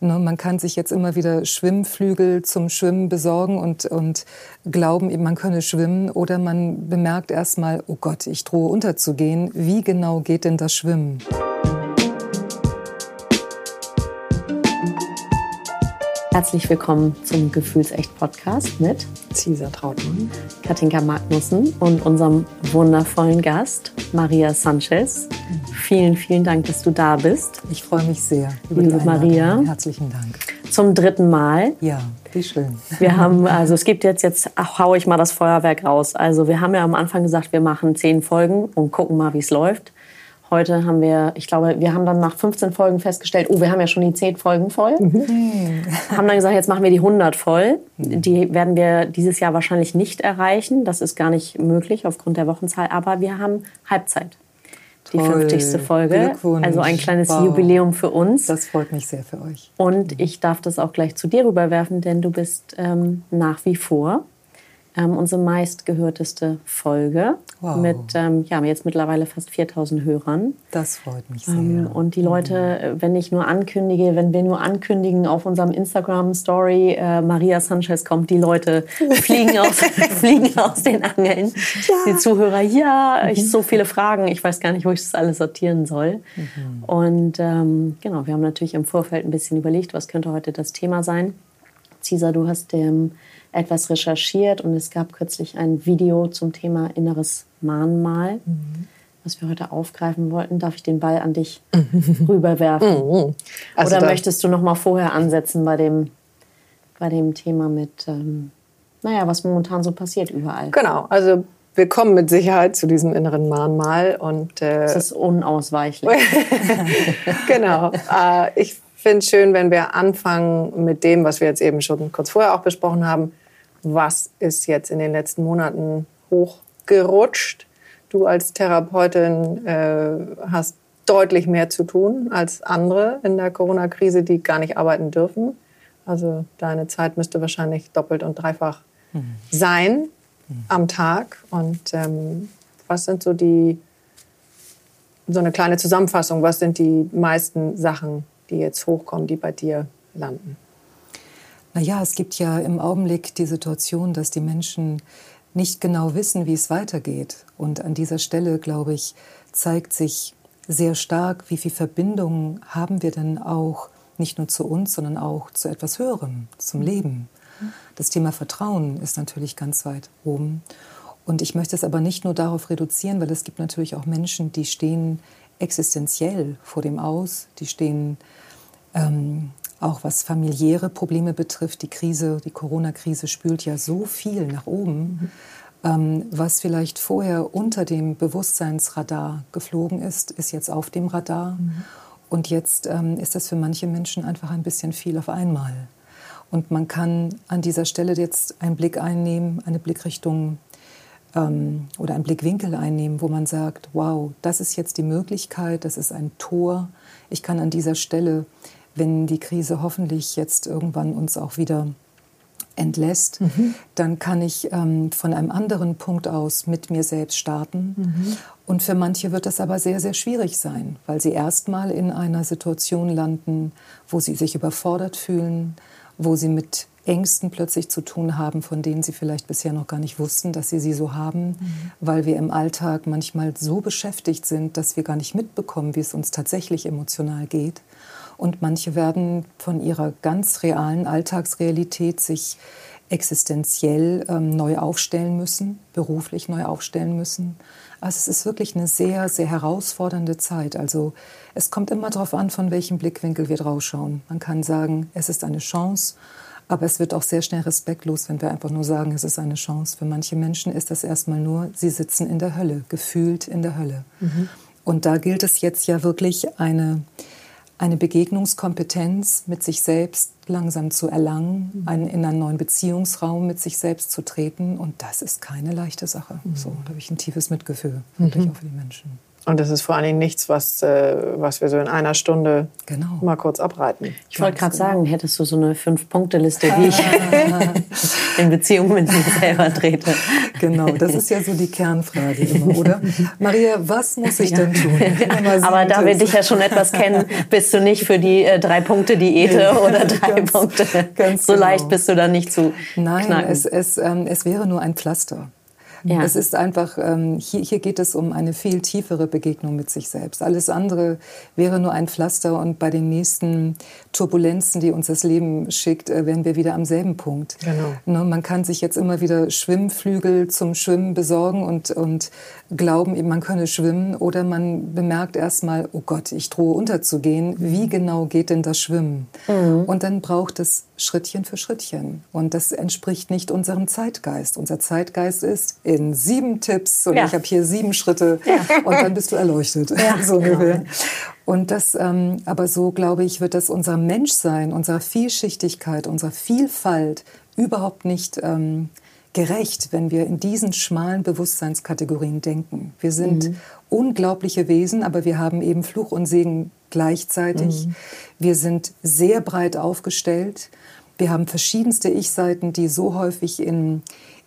Ne, man kann sich jetzt immer wieder Schwimmflügel zum Schwimmen besorgen und, und glauben, man könne schwimmen. Oder man bemerkt erstmal, oh Gott, ich drohe unterzugehen. Wie genau geht denn das Schwimmen? Herzlich willkommen zum Gefühlsecht-Podcast mit Cesar Trautmann, Katinka Magnussen und unserem wundervollen Gast Maria Sanchez. Vielen, vielen Dank, dass du da bist. Ich freue mich sehr. Liebe Maria. Herzlichen Dank. Zum dritten Mal. Ja, wie schön. Wir haben, also es gibt jetzt, jetzt ach, hau ich mal das Feuerwerk raus. Also wir haben ja am Anfang gesagt, wir machen zehn Folgen und gucken mal, wie es läuft. Heute haben wir, ich glaube, wir haben dann nach 15 Folgen festgestellt, oh, wir haben ja schon die 10 Folgen voll. Mhm. haben dann gesagt, jetzt machen wir die 100 voll. Die werden wir dieses Jahr wahrscheinlich nicht erreichen. Das ist gar nicht möglich aufgrund der Wochenzahl. Aber wir haben Halbzeit. Die Toll. 50. Folge. Also ein kleines wow. Jubiläum für uns. Das freut mich sehr für euch. Und ich darf das auch gleich zu dir rüberwerfen, denn du bist ähm, nach wie vor ähm, unsere meistgehörteste Folge wow. mit ähm, ja, jetzt mittlerweile fast 4000 Hörern. Das freut mich ähm, sehr. und die Leute, mhm. wenn ich nur ankündige, wenn wir nur ankündigen auf unserem Instagram-Story, äh, Maria Sanchez kommt, die Leute fliegen aus, fliegen aus den Angeln. Ja. Die Zuhörer, ja, mhm. ich so viele Fragen, ich weiß gar nicht, wo ich das alles sortieren soll. Mhm. Und ähm, genau, wir haben natürlich im Vorfeld ein bisschen überlegt, was könnte heute das Thema sein. Cesar, du hast dem etwas recherchiert und es gab kürzlich ein Video zum Thema inneres Mahnmal, mhm. was wir heute aufgreifen wollten. Darf ich den Ball an dich rüberwerfen? Mhm. Also Oder möchtest du noch mal vorher ansetzen bei dem, bei dem Thema mit, ähm, naja, was momentan so passiert überall? Genau, also wir kommen mit Sicherheit zu diesem inneren Mahnmal und äh, das ist unausweichlich. genau. Äh, ich finde es schön, wenn wir anfangen mit dem, was wir jetzt eben schon kurz vorher auch besprochen haben was ist jetzt in den letzten Monaten hochgerutscht. Du als Therapeutin äh, hast deutlich mehr zu tun als andere in der Corona-Krise, die gar nicht arbeiten dürfen. Also deine Zeit müsste wahrscheinlich doppelt und dreifach mhm. sein mhm. am Tag. Und ähm, was sind so die, so eine kleine Zusammenfassung, was sind die meisten Sachen, die jetzt hochkommen, die bei dir landen? Naja, es gibt ja im Augenblick die Situation, dass die Menschen nicht genau wissen, wie es weitergeht. Und an dieser Stelle, glaube ich, zeigt sich sehr stark, wie viel Verbindungen haben wir denn auch nicht nur zu uns, sondern auch zu etwas Höherem, zum Leben. Das Thema Vertrauen ist natürlich ganz weit oben. Und ich möchte es aber nicht nur darauf reduzieren, weil es gibt natürlich auch Menschen, die stehen existenziell vor dem Aus, die stehen ähm, auch was familiäre Probleme betrifft, die Krise, die Corona-Krise spült ja so viel nach oben, mhm. ähm, was vielleicht vorher unter dem Bewusstseinsradar geflogen ist, ist jetzt auf dem Radar. Mhm. Und jetzt ähm, ist das für manche Menschen einfach ein bisschen viel auf einmal. Und man kann an dieser Stelle jetzt einen Blick einnehmen, eine Blickrichtung ähm, oder einen Blickwinkel einnehmen, wo man sagt, wow, das ist jetzt die Möglichkeit, das ist ein Tor. Ich kann an dieser Stelle wenn die Krise hoffentlich jetzt irgendwann uns auch wieder entlässt, mhm. dann kann ich ähm, von einem anderen Punkt aus mit mir selbst starten. Mhm. Und für manche wird das aber sehr, sehr schwierig sein, weil sie erstmal in einer Situation landen, wo sie sich überfordert fühlen, wo sie mit Ängsten plötzlich zu tun haben, von denen sie vielleicht bisher noch gar nicht wussten, dass sie sie so haben, mhm. weil wir im Alltag manchmal so beschäftigt sind, dass wir gar nicht mitbekommen, wie es uns tatsächlich emotional geht. Und manche werden von ihrer ganz realen Alltagsrealität sich existenziell ähm, neu aufstellen müssen, beruflich neu aufstellen müssen. Also es ist wirklich eine sehr, sehr herausfordernde Zeit. Also es kommt immer darauf an, von welchem Blickwinkel wir drauf schauen. Man kann sagen, es ist eine Chance, aber es wird auch sehr schnell respektlos, wenn wir einfach nur sagen, es ist eine Chance. Für manche Menschen ist das erstmal nur, sie sitzen in der Hölle, gefühlt in der Hölle. Mhm. Und da gilt es jetzt ja wirklich eine eine Begegnungskompetenz mit sich selbst langsam zu erlangen, mhm. einen, in einen neuen Beziehungsraum mit sich selbst zu treten. Und das ist keine leichte Sache. Mhm. So, da habe ich ein tiefes Mitgefühl, wirklich mhm. auch für die Menschen. Und das ist vor allen Dingen nichts, was, äh, was wir so in einer Stunde genau. mal kurz abreiten. Ich wollte gerade genau. sagen, hättest du so eine Fünf-Punkte-Liste, die ich in Beziehung mit mir selber trete. Genau, das ist ja so die Kernfrage immer, oder? Maria, was muss ich ja. denn tun? Aber da wir dich ja schon etwas kennen, bist du nicht für die äh, Drei-Punkte-Diäte oder drei ganz, Punkte. Ganz so genau. leicht bist du da nicht zu Nein, knacken. es, es, ähm, es wäre nur ein Pflaster. Ja. Es ist einfach, ähm, hier, hier geht es um eine viel tiefere Begegnung mit sich selbst. Alles andere wäre nur ein Pflaster und bei den nächsten Turbulenzen, die uns das Leben schickt, äh, wären wir wieder am selben Punkt. Genau. Ne, man kann sich jetzt immer wieder Schwimmflügel zum Schwimmen besorgen und, und glauben, man könne schwimmen oder man bemerkt erstmal, oh Gott, ich drohe unterzugehen. Wie genau geht denn das Schwimmen? Mhm. Und dann braucht es Schrittchen für Schrittchen. Und das entspricht nicht unserem Zeitgeist. Unser Zeitgeist ist in sieben Tipps und ja. ich habe hier sieben Schritte ja. und dann bist du erleuchtet. Ja. so ungefähr. Und das, ähm, aber so glaube ich, wird das unser Menschsein, unserer Vielschichtigkeit, unserer Vielfalt überhaupt nicht ähm, gerecht, wenn wir in diesen schmalen Bewusstseinskategorien denken. Wir sind mhm. unglaubliche Wesen, aber wir haben eben Fluch und Segen gleichzeitig. Mhm. Wir sind sehr breit aufgestellt. Wir haben verschiedenste Ich-Seiten, die so häufig in,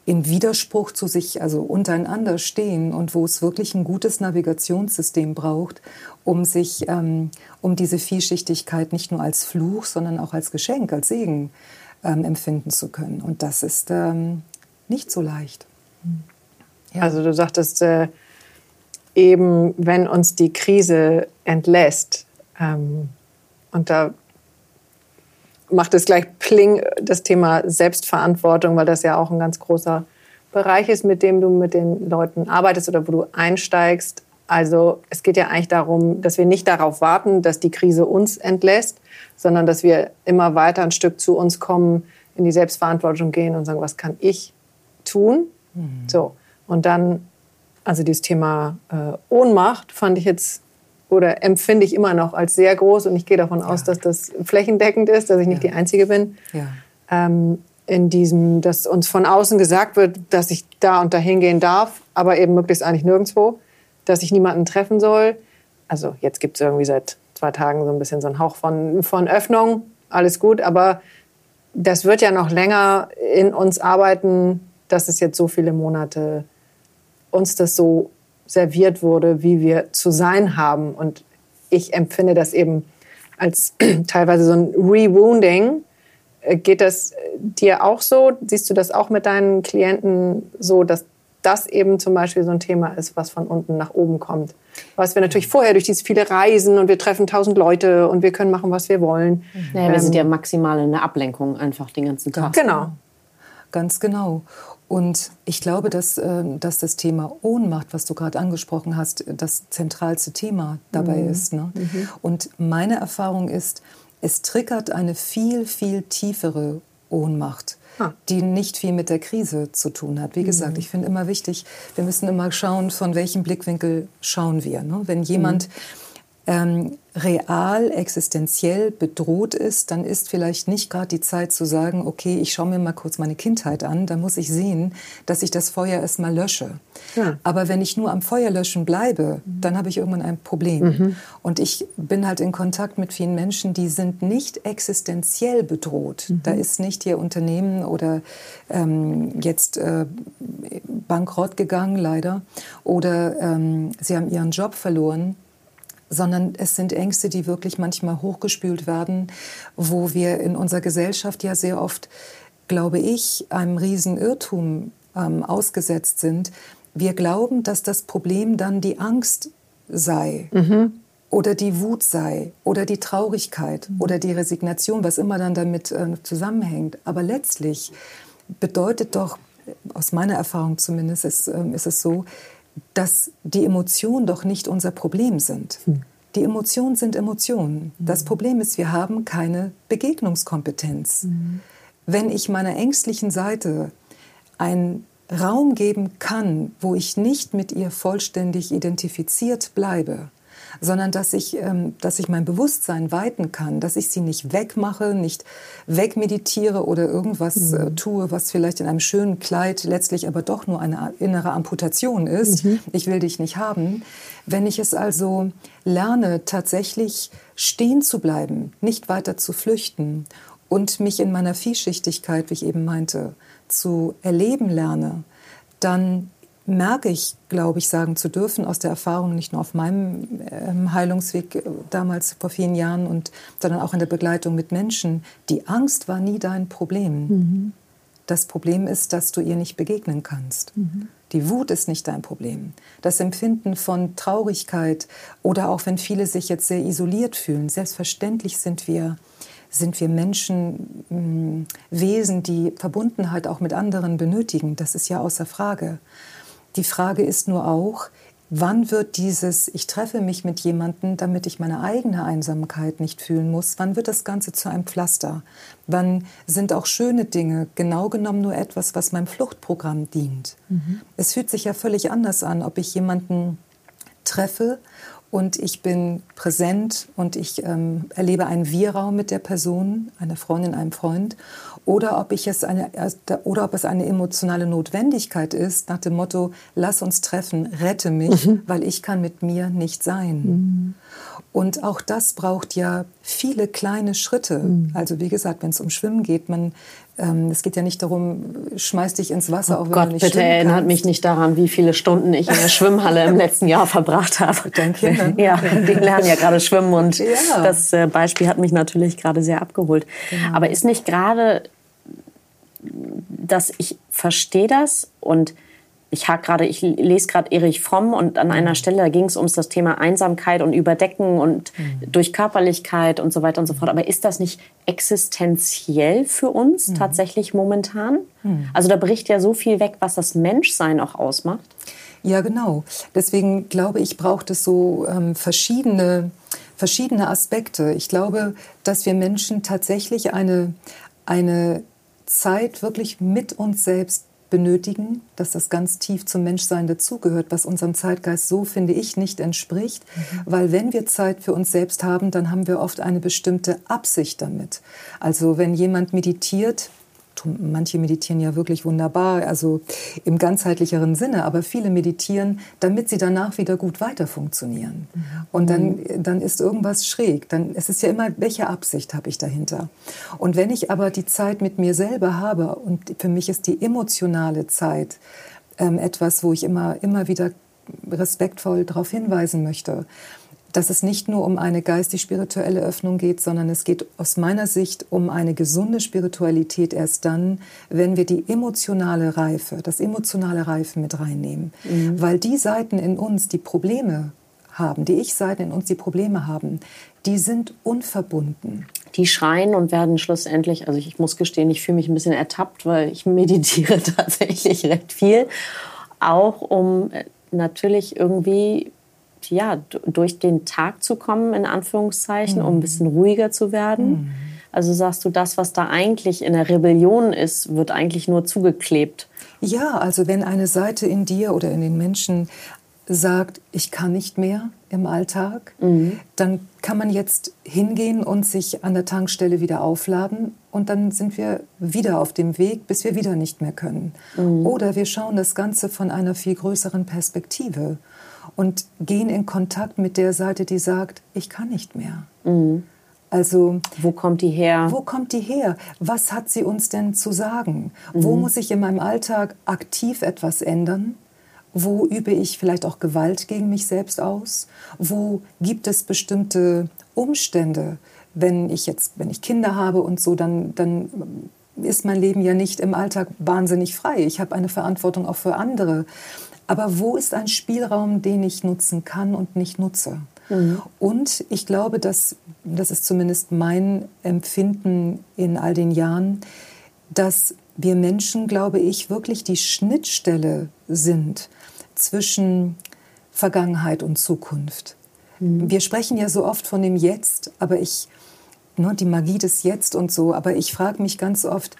in Widerspruch zu sich, also untereinander stehen und wo es wirklich ein gutes Navigationssystem braucht, um sich, ähm, um diese Vielschichtigkeit nicht nur als Fluch, sondern auch als Geschenk, als Segen ähm, empfinden zu können. Und das ist ähm, nicht so leicht. Ja. Also du sagtest äh, eben, wenn uns die Krise entlässt, ähm, und da macht es gleich Pling das Thema Selbstverantwortung, weil das ja auch ein ganz großer Bereich ist, mit dem du mit den Leuten arbeitest oder wo du einsteigst. Also es geht ja eigentlich darum, dass wir nicht darauf warten, dass die Krise uns entlässt, sondern dass wir immer weiter ein Stück zu uns kommen, in die Selbstverantwortung gehen und sagen, was kann ich tun? Mhm. So. Und dann, also dieses Thema äh, Ohnmacht fand ich jetzt oder empfinde ich immer noch als sehr groß und ich gehe davon aus, dass das flächendeckend ist, dass ich nicht ja. die Einzige bin. Ja. Ähm, in diesem, dass uns von außen gesagt wird, dass ich da und dahin gehen darf, aber eben möglichst eigentlich nirgendwo, dass ich niemanden treffen soll. Also jetzt gibt es irgendwie seit zwei Tagen so ein bisschen so einen Hauch von, von Öffnung, alles gut, aber das wird ja noch länger in uns arbeiten, dass es jetzt so viele Monate uns das so serviert wurde, wie wir zu sein haben. Und ich empfinde das eben als teilweise so ein Rewounding. Äh, geht das dir auch so? Siehst du das auch mit deinen Klienten so, dass das eben zum Beispiel so ein Thema ist, was von unten nach oben kommt? Was wir natürlich vorher durch diese viele Reisen und wir treffen tausend Leute und wir können machen, was wir wollen. Naja, wir ähm, sind ja maximal in der Ablenkung einfach den ganzen Tag. Genau. Ganz genau. Und ich glaube, dass, äh, dass das Thema Ohnmacht, was du gerade angesprochen hast, das zentralste Thema dabei mhm. ist. Ne? Mhm. Und meine Erfahrung ist, es triggert eine viel, viel tiefere Ohnmacht, ah. die nicht viel mit der Krise zu tun hat. Wie gesagt, mhm. ich finde immer wichtig, wir müssen immer schauen, von welchem Blickwinkel schauen wir. Ne? Wenn jemand mhm ähm, real, existenziell bedroht ist, dann ist vielleicht nicht gerade die Zeit zu sagen, okay, ich schaue mir mal kurz meine Kindheit an, da muss ich sehen, dass ich das Feuer erstmal lösche. Ja. Aber wenn ich nur am Feuer löschen bleibe, dann habe ich irgendwann ein Problem. Mhm. Und ich bin halt in Kontakt mit vielen Menschen, die sind nicht existenziell bedroht. Mhm. Da ist nicht ihr Unternehmen oder ähm, jetzt äh, bankrott gegangen, leider, oder ähm, sie haben ihren Job verloren sondern es sind Ängste, die wirklich manchmal hochgespült werden, wo wir in unserer Gesellschaft ja sehr oft, glaube ich, einem Riesenirrtum ähm, ausgesetzt sind. Wir glauben, dass das Problem dann die Angst sei. Mhm. Oder die Wut sei, oder die Traurigkeit, mhm. oder die Resignation, was immer dann damit äh, zusammenhängt. Aber letztlich bedeutet doch, aus meiner Erfahrung zumindest, ist, äh, ist es so, dass die Emotionen doch nicht unser Problem sind. Hm. Die Emotionen sind Emotionen. Hm. Das Problem ist, wir haben keine Begegnungskompetenz. Hm. Wenn ich meiner ängstlichen Seite einen Raum geben kann, wo ich nicht mit ihr vollständig identifiziert bleibe, sondern dass ich, ähm, dass ich mein Bewusstsein weiten kann, dass ich sie nicht wegmache, nicht wegmeditiere oder irgendwas äh, mhm. tue, was vielleicht in einem schönen Kleid letztlich aber doch nur eine innere Amputation ist. Mhm. Ich will dich nicht haben. Wenn ich es also lerne, tatsächlich stehen zu bleiben, nicht weiter zu flüchten und mich in meiner Vielschichtigkeit, wie ich eben meinte, zu erleben lerne, dann merke ich, glaube ich, sagen zu dürfen, aus der Erfahrung nicht nur auf meinem ähm, Heilungsweg äh, damals vor vielen Jahren, und, sondern auch in der Begleitung mit Menschen, die Angst war nie dein Problem. Mhm. Das Problem ist, dass du ihr nicht begegnen kannst. Mhm. Die Wut ist nicht dein Problem. Das Empfinden von Traurigkeit oder auch wenn viele sich jetzt sehr isoliert fühlen, selbstverständlich sind wir sind wir Menschen hm, Wesen, die Verbundenheit auch mit anderen benötigen. Das ist ja außer Frage. Die Frage ist nur auch, wann wird dieses, ich treffe mich mit jemandem, damit ich meine eigene Einsamkeit nicht fühlen muss, wann wird das Ganze zu einem Pflaster? Wann sind auch schöne Dinge genau genommen nur etwas, was meinem Fluchtprogramm dient? Mhm. Es fühlt sich ja völlig anders an, ob ich jemanden treffe und ich bin präsent und ich ähm, erlebe einen Wir-Raum mit der Person, einer Freundin, einem Freund, oder ob ich es eine oder ob es eine emotionale Notwendigkeit ist nach dem Motto: Lass uns treffen, rette mich, mhm. weil ich kann mit mir nicht sein. Mhm. Und auch das braucht ja viele kleine Schritte. Mhm. Also wie gesagt, wenn es um Schwimmen geht, man es geht ja nicht darum, schmeiß dich ins Wasser, oh auch wenn Gott, du nicht bitte erinnert kannst. mich nicht daran, wie viele Stunden ich in der Schwimmhalle im letzten Jahr verbracht habe. Kinder. Ja, die lernen ja gerade schwimmen und ja. das äh, Beispiel hat mich natürlich gerade sehr abgeholt. Genau. Aber ist nicht gerade, dass ich verstehe das und ich hake gerade, ich lese gerade Erich Fromm und an einer mhm. Stelle ging es um das Thema Einsamkeit und Überdecken und mhm. durch Körperlichkeit und so weiter und so fort. Aber ist das nicht existenziell für uns mhm. tatsächlich momentan? Mhm. Also da bricht ja so viel weg, was das Menschsein auch ausmacht. Ja, genau. Deswegen glaube ich, braucht es so ähm, verschiedene, verschiedene Aspekte. Ich glaube, dass wir Menschen tatsächlich eine, eine Zeit wirklich mit uns selbst benötigen, dass das ganz tief zum Menschsein dazugehört, was unserem Zeitgeist so, finde ich, nicht entspricht. Mhm. Weil wenn wir Zeit für uns selbst haben, dann haben wir oft eine bestimmte Absicht damit. Also wenn jemand meditiert, manche meditieren ja wirklich wunderbar, also im ganzheitlicheren Sinne, aber viele meditieren, damit sie danach wieder gut weiter funktionieren. Mhm. Und dann, mhm. dann ist irgendwas schräg. Dann, es ist ja immer, welche Absicht habe ich dahinter? Und wenn ich aber die Zeit mit mir selber habe, und für mich ist die emotionale Zeit ähm, etwas, wo ich immer, immer wieder respektvoll darauf hinweisen möchte, dass es nicht nur um eine geistig-spirituelle Öffnung geht, sondern es geht aus meiner Sicht um eine gesunde Spiritualität erst dann, wenn wir die emotionale Reife, das emotionale Reifen mit reinnehmen. Mhm. Weil die Seiten in uns, die Probleme haben, die Ich-Seiten in uns, die Probleme haben, die sind unverbunden. Die schreien und werden schlussendlich, also ich muss gestehen, ich fühle mich ein bisschen ertappt, weil ich meditiere tatsächlich recht viel, auch um äh, natürlich irgendwie ja, durch den Tag zu kommen, in Anführungszeichen, mhm. um ein bisschen ruhiger zu werden. Mhm. Also sagst du, das, was da eigentlich in der Rebellion ist, wird eigentlich nur zugeklebt. Ja, also wenn eine Seite in dir oder in den Menschen sagt, ich kann nicht mehr im Alltag, mhm. dann kann man jetzt hingehen und sich an der Tankstelle wieder aufladen und dann sind wir wieder auf dem Weg, bis wir wieder nicht mehr können. Mhm. Oder wir schauen das Ganze von einer viel größeren Perspektive und gehen in Kontakt mit der Seite, die sagt, ich kann nicht mehr. Mhm. Also wo kommt die her? Wo kommt die her? Was hat sie uns denn zu sagen? Mhm. Wo muss ich in meinem Alltag aktiv etwas ändern? Wo übe ich vielleicht auch Gewalt gegen mich selbst aus? Wo gibt es bestimmte Umstände? Wenn ich jetzt, wenn ich Kinder habe und so, dann, dann ist mein Leben ja nicht im Alltag wahnsinnig frei. Ich habe eine Verantwortung auch für andere. Aber wo ist ein Spielraum, den ich nutzen kann und nicht nutze? Mhm. Und ich glaube, dass, das ist zumindest mein Empfinden in all den Jahren, dass wir Menschen, glaube ich, wirklich die Schnittstelle sind zwischen Vergangenheit und Zukunft. Mhm. Wir sprechen ja so oft von dem Jetzt, aber ich, ne, die Magie des Jetzt und so, aber ich frage mich ganz oft,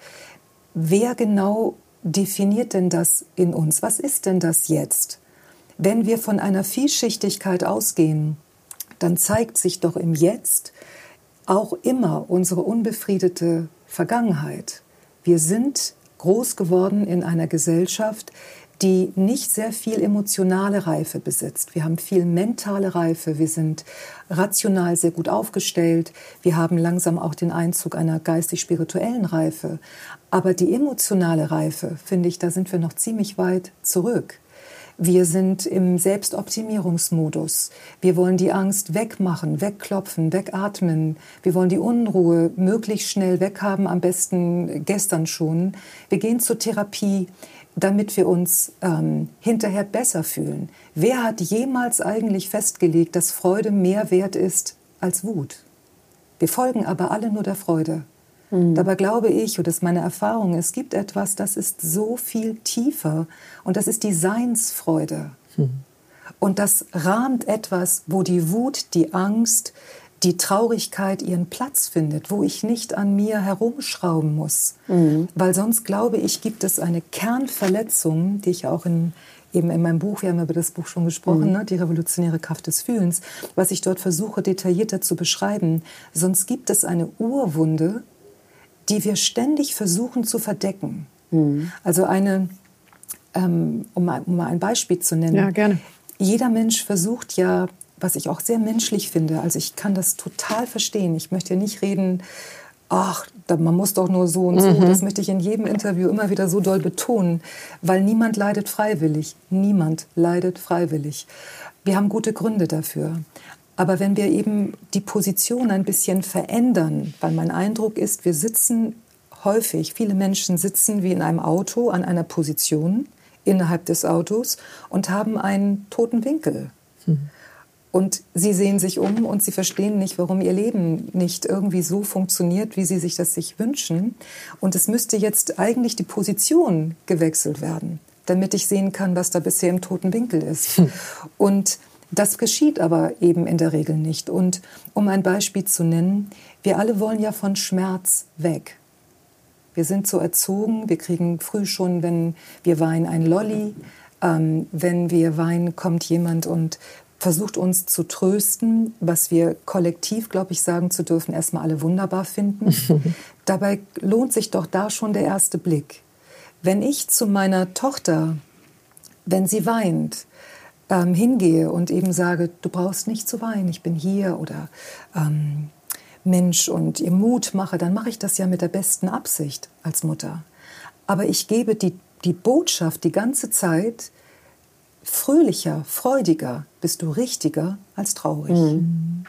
wer genau definiert denn das in uns? Was ist denn das jetzt? Wenn wir von einer Vielschichtigkeit ausgehen, dann zeigt sich doch im Jetzt auch immer unsere unbefriedete Vergangenheit. Wir sind groß geworden in einer Gesellschaft, die nicht sehr viel emotionale Reife besitzt. Wir haben viel mentale Reife, wir sind rational sehr gut aufgestellt, wir haben langsam auch den Einzug einer geistig-spirituellen Reife. Aber die emotionale Reife, finde ich, da sind wir noch ziemlich weit zurück. Wir sind im Selbstoptimierungsmodus. Wir wollen die Angst wegmachen, wegklopfen, wegatmen. Wir wollen die Unruhe möglichst schnell weghaben, am besten gestern schon. Wir gehen zur Therapie, damit wir uns ähm, hinterher besser fühlen. Wer hat jemals eigentlich festgelegt, dass Freude mehr wert ist als Wut? Wir folgen aber alle nur der Freude. Mhm. Dabei glaube ich, und das ist meine Erfahrung, es gibt etwas, das ist so viel tiefer und das ist die Seinsfreude. Mhm. Und das rahmt etwas, wo die Wut, die Angst, die Traurigkeit ihren Platz findet, wo ich nicht an mir herumschrauben muss. Mhm. Weil sonst glaube ich, gibt es eine Kernverletzung, die ich auch in, eben in meinem Buch, wir haben über das Buch schon gesprochen, mhm. ne, die revolutionäre Kraft des Fühlens, was ich dort versuche detaillierter zu beschreiben. Sonst gibt es eine Urwunde, die wir ständig versuchen zu verdecken. Mhm. Also eine, ähm, um, mal, um, mal, ein Beispiel zu nennen. Ja, gerne. Jeder Mensch versucht ja, was ich auch sehr menschlich finde, also ich kann das total verstehen. Ich möchte nicht reden, ach, man muss doch nur so und so. Mhm. Das möchte ich in jedem Interview immer wieder so doll betonen, weil niemand leidet freiwillig. Niemand leidet freiwillig. Wir haben gute Gründe dafür. Aber wenn wir eben die Position ein bisschen verändern, weil mein Eindruck ist, wir sitzen häufig, viele Menschen sitzen wie in einem Auto an einer Position innerhalb des Autos und haben einen toten Winkel. Mhm. Und sie sehen sich um und sie verstehen nicht, warum ihr Leben nicht irgendwie so funktioniert, wie sie sich das sich wünschen. Und es müsste jetzt eigentlich die Position gewechselt werden, damit ich sehen kann, was da bisher im toten Winkel ist. Hm. Und das geschieht aber eben in der Regel nicht. Und um ein Beispiel zu nennen, wir alle wollen ja von Schmerz weg. Wir sind so erzogen, wir kriegen früh schon, wenn wir weinen, ein Lolli. Ähm, wenn wir weinen, kommt jemand und versucht uns zu trösten, was wir kollektiv, glaube ich, sagen zu dürfen, erstmal alle wunderbar finden. Dabei lohnt sich doch da schon der erste Blick. Wenn ich zu meiner Tochter, wenn sie weint, ähm, hingehe und eben sage, du brauchst nicht zu weinen, ich bin hier oder ähm, Mensch und ihr Mut mache, dann mache ich das ja mit der besten Absicht als Mutter. Aber ich gebe die, die Botschaft die ganze Zeit, fröhlicher, freudiger bist du richtiger als traurig. Mhm.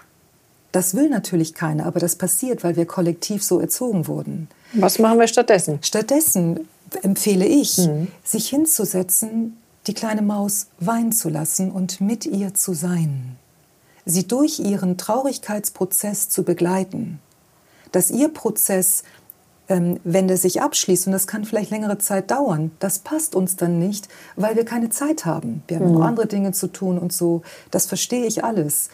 Das will natürlich keiner, aber das passiert, weil wir kollektiv so erzogen wurden. Was machen wir stattdessen? Stattdessen empfehle ich, mhm. sich hinzusetzen die kleine Maus weinen zu lassen und mit ihr zu sein, sie durch ihren Traurigkeitsprozess zu begleiten, dass ihr Prozess, ähm, wenn der sich abschließt, und das kann vielleicht längere Zeit dauern, das passt uns dann nicht, weil wir keine Zeit haben. Wir haben mhm. noch andere Dinge zu tun und so, das verstehe ich alles.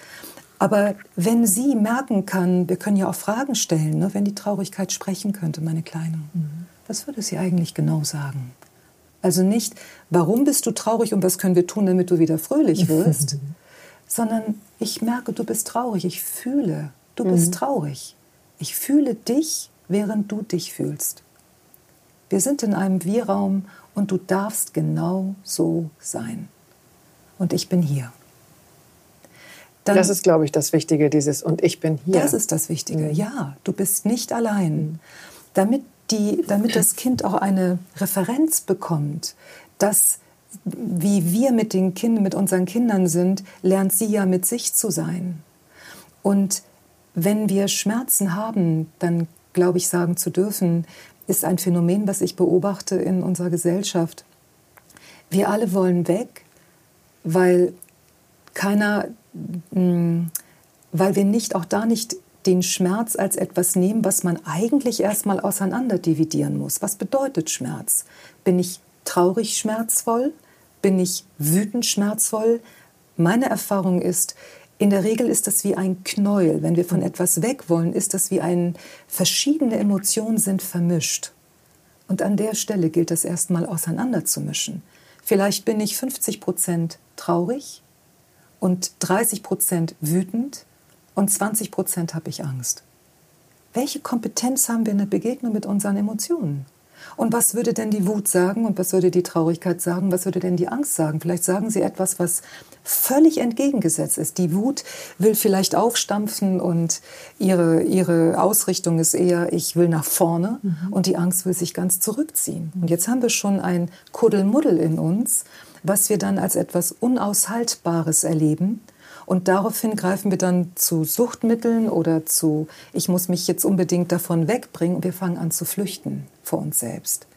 Aber wenn sie merken kann, wir können ja auch Fragen stellen, ne, wenn die Traurigkeit sprechen könnte, meine Kleine, mhm. was würde sie eigentlich genau sagen? Also nicht, warum bist du traurig und was können wir tun, damit du wieder fröhlich wirst, sondern ich merke, du bist traurig, ich fühle, du mhm. bist traurig. Ich fühle dich, während du dich fühlst. Wir sind in einem Wir-Raum und du darfst genau so sein. Und ich bin hier. Dann, das ist, glaube ich, das Wichtige, dieses und ich bin hier. Das ist das Wichtige, mhm. ja. Du bist nicht allein. Mhm. Damit die, damit das Kind auch eine Referenz bekommt, dass wie wir mit den Kindern, mit unseren Kindern sind, lernt sie ja mit sich zu sein. Und wenn wir Schmerzen haben, dann glaube ich sagen zu dürfen, ist ein Phänomen, was ich beobachte in unserer Gesellschaft. Wir alle wollen weg, weil keiner, mm, weil wir nicht auch da nicht den Schmerz als etwas nehmen, was man eigentlich erstmal auseinander dividieren muss. Was bedeutet Schmerz? Bin ich traurig schmerzvoll? Bin ich wütend schmerzvoll? Meine Erfahrung ist, in der Regel ist das wie ein Knäuel. Wenn wir von etwas weg wollen, ist das wie ein, verschiedene Emotionen sind vermischt. Und an der Stelle gilt es erstmal auseinanderzumischen. Vielleicht bin ich 50 Prozent traurig und 30 Prozent wütend und 20 Prozent habe ich Angst. Welche Kompetenz haben wir in der Begegnung mit unseren Emotionen? Und was würde denn die Wut sagen und was würde die Traurigkeit sagen? Was würde denn die Angst sagen? Vielleicht sagen sie etwas, was völlig entgegengesetzt ist. Die Wut will vielleicht aufstampfen und ihre, ihre Ausrichtung ist eher, ich will nach vorne mhm. und die Angst will sich ganz zurückziehen. Und jetzt haben wir schon ein Kuddelmuddel in uns, was wir dann als etwas Unaushaltbares erleben und daraufhin greifen wir dann zu Suchtmitteln oder zu, ich muss mich jetzt unbedingt davon wegbringen und wir fangen an zu flüchten vor uns selbst.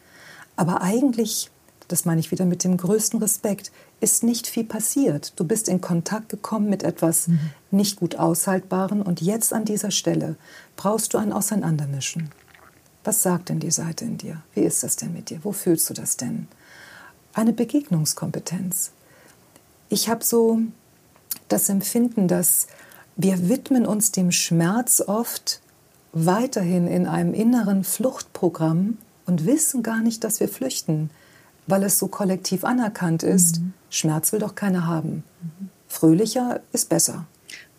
Aber eigentlich, das meine ich wieder mit dem größten Respekt, ist nicht viel passiert. Du bist in Kontakt gekommen mit etwas mhm. nicht gut Aushaltbaren und jetzt an dieser Stelle brauchst du ein Auseinandermischen. Was sagt denn die Seite in dir? Wie ist das denn mit dir? Wo fühlst du das denn? Eine Begegnungskompetenz. Ich habe so das Empfinden, dass wir widmen uns dem Schmerz oft weiterhin in einem inneren Fluchtprogramm und wissen gar nicht, dass wir flüchten, weil es so kollektiv anerkannt ist. Mhm. Schmerz will doch keiner haben. Mhm. Fröhlicher ist besser.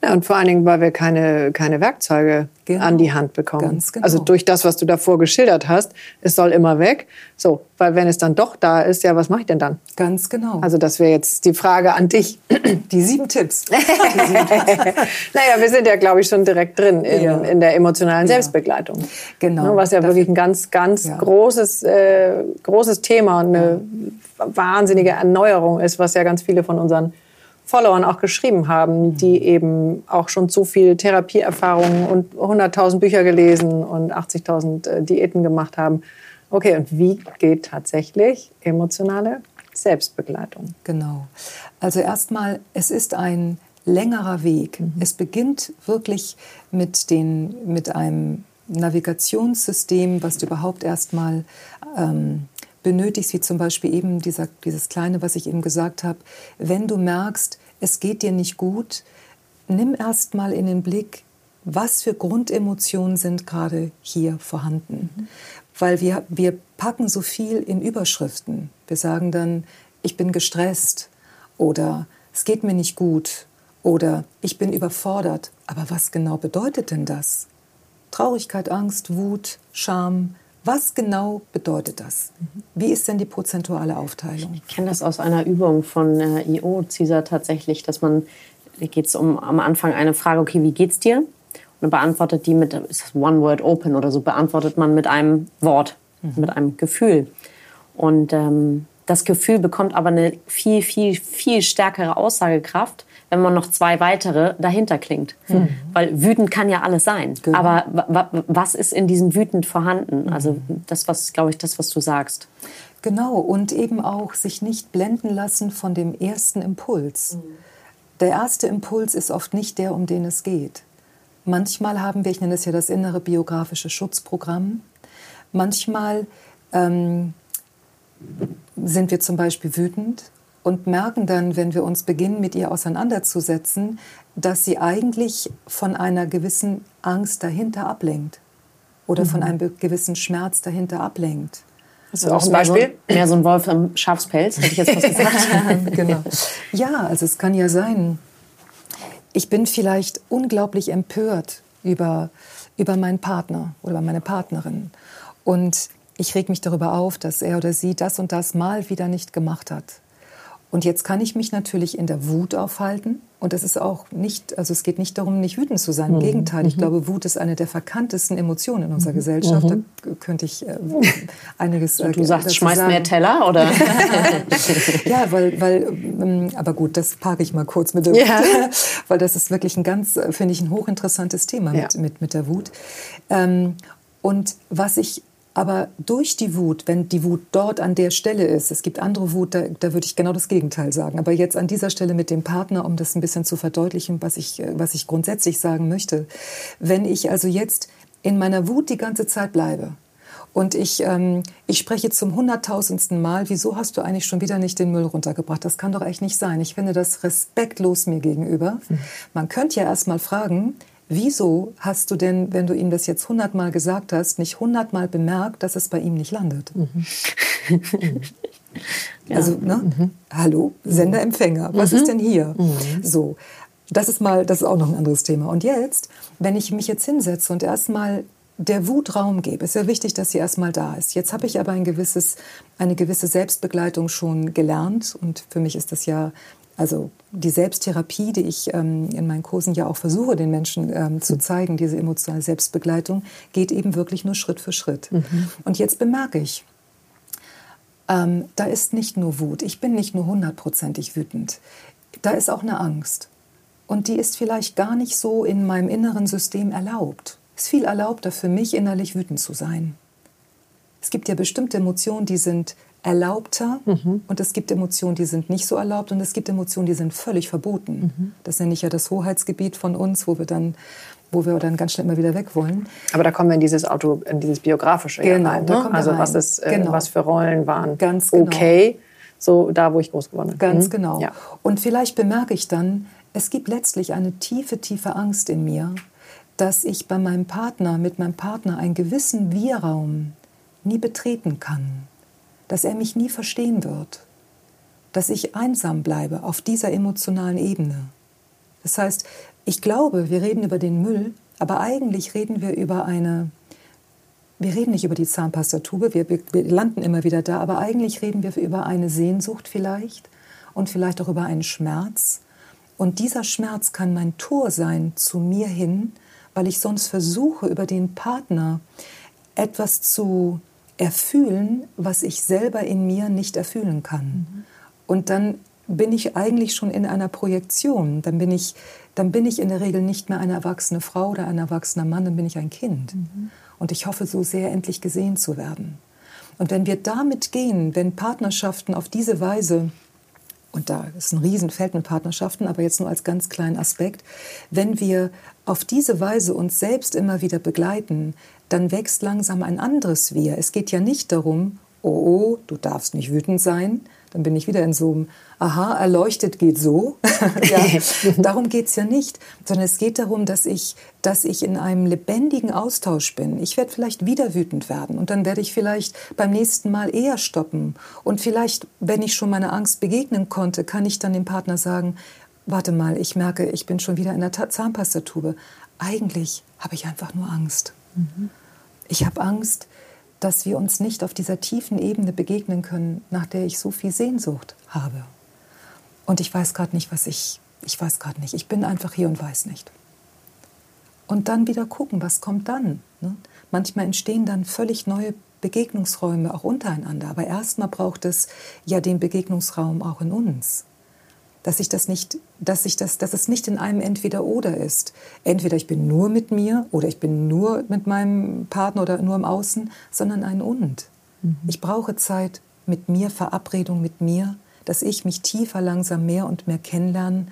Ja, und vor allen Dingen, weil wir keine, keine Werkzeuge genau. an die Hand bekommen. Ganz genau. Also durch das, was du davor geschildert hast, es soll immer weg. So, weil wenn es dann doch da ist, ja, was mache ich denn dann? Ganz genau. Also das wäre jetzt die Frage an dich. Die sieben Tipps. Die sieben Tipps. naja, wir sind ja, glaube ich, schon direkt drin in, ja. in der emotionalen ja. Selbstbegleitung. Genau. Ne, was ja Dafür, wirklich ein ganz, ganz ja. großes, äh, großes Thema und eine wahnsinnige Erneuerung ist, was ja ganz viele von unseren Followern auch geschrieben haben, die mhm. eben auch schon so viel Therapieerfahrungen und 100.000 Bücher gelesen und 80.000 äh, Diäten gemacht haben. Okay, und wie geht tatsächlich emotionale Selbstbegleitung? Genau. Also erstmal, es ist ein längerer Weg. Mhm. Es beginnt wirklich mit, den, mit einem Navigationssystem, was du überhaupt erstmal ähm, benötigst, wie zum Beispiel eben dieser, dieses kleine, was ich eben gesagt habe. Wenn du merkst, es geht dir nicht gut, nimm erst mal in den Blick, was für Grundemotionen sind gerade hier vorhanden. Mhm. Weil wir, wir packen so viel in Überschriften. Wir sagen dann, ich bin gestresst oder es geht mir nicht gut oder ich bin überfordert. Aber was genau bedeutet denn das? Traurigkeit, Angst, Wut, Scham, was genau bedeutet das? Wie ist denn die prozentuale Aufteilung? Ich kenne das aus einer Übung von äh, IO, CISA tatsächlich, dass man, geht es um am Anfang eine Frage, okay, wie geht's dir? Und beantwortet die mit, ist das One Word Open oder so, beantwortet man mit einem Wort, mhm. mit einem Gefühl. Und ähm, das Gefühl bekommt aber eine viel, viel, viel stärkere Aussagekraft, wenn man noch zwei weitere dahinter klingt. Mhm. Weil wütend kann ja alles sein. Genau. Aber was ist in diesem wütend vorhanden? Mhm. Also das, was, glaube ich, das, was du sagst. Genau. Und eben auch sich nicht blenden lassen von dem ersten Impuls. Mhm. Der erste Impuls ist oft nicht der, um den es geht. Manchmal haben wir, ich nenne es ja das innere biografische Schutzprogramm. Manchmal ähm, sind wir zum Beispiel wütend und merken dann, wenn wir uns beginnen, mit ihr auseinanderzusetzen, dass sie eigentlich von einer gewissen Angst dahinter ablenkt oder mhm. von einem gewissen Schmerz dahinter ablenkt. Das ist auch ein Beispiel. So, mehr so ein Wolf am Schafspelz, hätte ich jetzt was gesagt. genau. Ja, also es kann ja sein, ich bin vielleicht unglaublich empört über, über meinen Partner oder über meine Partnerin. Und ich reg mich darüber auf, dass er oder sie das und das mal wieder nicht gemacht hat. Und jetzt kann ich mich natürlich in der Wut aufhalten. Und das ist auch nicht, also es geht nicht darum, nicht wütend zu sein. Im mhm. Gegenteil, ich mhm. glaube, Wut ist eine der verkanntesten Emotionen in unserer mhm. Gesellschaft. Mhm. Da könnte ich äh, einiges äh, Du sagst, schmeiß sagen. mehr Teller, oder? ja, weil, weil, ähm, aber gut, das parke ich mal kurz mit der ja. Wut. weil das ist wirklich ein ganz, äh, finde ich, ein hochinteressantes Thema ja. mit, mit, mit der Wut. Ähm, und was ich aber durch die Wut, wenn die Wut dort an der Stelle ist, es gibt andere Wut, da, da würde ich genau das Gegenteil sagen. Aber jetzt an dieser Stelle mit dem Partner, um das ein bisschen zu verdeutlichen, was ich, was ich grundsätzlich sagen möchte. Wenn ich also jetzt in meiner Wut die ganze Zeit bleibe und ich, ähm, ich spreche zum hunderttausendsten Mal, wieso hast du eigentlich schon wieder nicht den Müll runtergebracht? Das kann doch echt nicht sein. Ich finde das respektlos mir gegenüber. Mhm. Man könnte ja erst mal fragen, Wieso hast du denn, wenn du ihm das jetzt hundertmal gesagt hast, nicht hundertmal bemerkt, dass es bei ihm nicht landet? Mhm. Also, ne? Mhm. Hallo, Senderempfänger, was mhm. ist denn hier? Mhm. So. das ist mal, das ist auch noch ein anderes Thema. Und jetzt, wenn ich mich jetzt hinsetze und erstmal der Wut Raum gebe, ist ja wichtig, dass sie erstmal da ist. Jetzt habe ich aber ein gewisses, eine gewisse Selbstbegleitung schon gelernt und für mich ist das ja also die Selbsttherapie, die ich ähm, in meinen Kursen ja auch versuche, den Menschen ähm, zu zeigen, diese emotionale Selbstbegleitung, geht eben wirklich nur Schritt für Schritt. Mhm. Und jetzt bemerke ich, ähm, da ist nicht nur Wut, ich bin nicht nur hundertprozentig wütend, da ist auch eine Angst. Und die ist vielleicht gar nicht so in meinem inneren System erlaubt. Es ist viel erlaubter für mich, innerlich wütend zu sein. Es gibt ja bestimmte Emotionen, die sind erlaubter mhm. und es gibt Emotionen, die sind nicht so erlaubt und es gibt Emotionen, die sind völlig verboten. Mhm. Das nenne ich ja das Hoheitsgebiet von uns, wo wir dann wo wir dann ganz schnell immer wieder weg wollen. Aber da kommen wir in dieses Auto, in dieses biografische genau, rein. Ne? Also was ist, äh, genau. was für Rollen waren ganz genau. okay, so da, wo ich groß geworden bin. Ganz mhm. genau. Ja. Und vielleicht bemerke ich dann, es gibt letztlich eine tiefe, tiefe Angst in mir, dass ich bei meinem Partner, mit meinem Partner einen gewissen Wir-Raum nie betreten kann dass er mich nie verstehen wird, dass ich einsam bleibe auf dieser emotionalen Ebene. Das heißt, ich glaube, wir reden über den Müll, aber eigentlich reden wir über eine, wir reden nicht über die Zahnpastatube, wir, wir landen immer wieder da, aber eigentlich reden wir über eine Sehnsucht vielleicht und vielleicht auch über einen Schmerz. Und dieser Schmerz kann mein Tor sein zu mir hin, weil ich sonst versuche, über den Partner etwas zu erfühlen, was ich selber in mir nicht erfühlen kann. Mhm. Und dann bin ich eigentlich schon in einer Projektion. Dann bin ich, dann bin ich in der Regel nicht mehr eine erwachsene Frau oder ein erwachsener Mann, dann bin ich ein Kind. Mhm. Und ich hoffe so sehr, endlich gesehen zu werden. Und wenn wir damit gehen, wenn Partnerschaften auf diese Weise und da ist ein Riesenfeld mit Partnerschaften, aber jetzt nur als ganz kleinen Aspekt, wenn wir auf diese Weise uns selbst immer wieder begleiten, dann wächst langsam ein anderes Wir. Es geht ja nicht darum, oh, oh, du darfst nicht wütend sein. Dann bin ich wieder in so einem, aha, erleuchtet geht so. ja, darum geht es ja nicht, sondern es geht darum, dass ich, dass ich in einem lebendigen Austausch bin. Ich werde vielleicht wieder wütend werden und dann werde ich vielleicht beim nächsten Mal eher stoppen. Und vielleicht, wenn ich schon meiner Angst begegnen konnte, kann ich dann dem Partner sagen, warte mal, ich merke, ich bin schon wieder in der Zahnpastatube. Eigentlich habe ich einfach nur Angst. Mhm. Ich habe Angst, dass wir uns nicht auf dieser tiefen Ebene begegnen können, nach der ich so viel Sehnsucht habe. Und ich weiß gerade nicht, was ich, ich weiß gerade nicht. Ich bin einfach hier und weiß nicht. Und dann wieder gucken, was kommt dann. Ne? Manchmal entstehen dann völlig neue Begegnungsräume auch untereinander. Aber erstmal braucht es ja den Begegnungsraum auch in uns dass ich das nicht, dass ich das, dass es nicht in einem Entweder-Oder ist. Entweder ich bin nur mit mir oder ich bin nur mit meinem Partner oder nur im Außen, sondern ein Und. Mhm. Ich brauche Zeit mit mir, Verabredung mit mir, dass ich mich tiefer, langsam mehr und mehr kennenlernen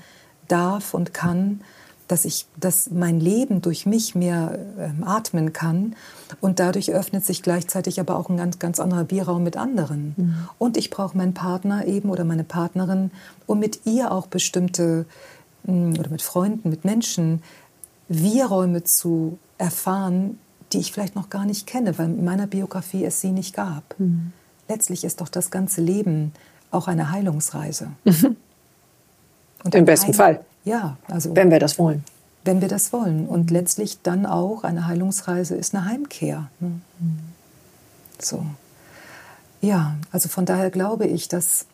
darf und kann dass ich, dass mein Leben durch mich mehr ähm, atmen kann und dadurch öffnet sich gleichzeitig aber auch ein ganz, ganz anderer Bierraum mit anderen. Mhm. Und ich brauche meinen Partner eben oder meine Partnerin, um mit ihr auch bestimmte mm, oder mit Freunden, mit Menschen Wir-Räume zu erfahren, die ich vielleicht noch gar nicht kenne, weil in meiner Biografie es sie nicht gab. Mhm. Letztlich ist doch das ganze Leben auch eine Heilungsreise. Mhm. Im besten Heil Fall. Ja, also. Wenn wir das wollen. Wenn wir das wollen. Und letztlich dann auch eine Heilungsreise ist eine Heimkehr. Ne? So. Ja, also von daher glaube ich, dass,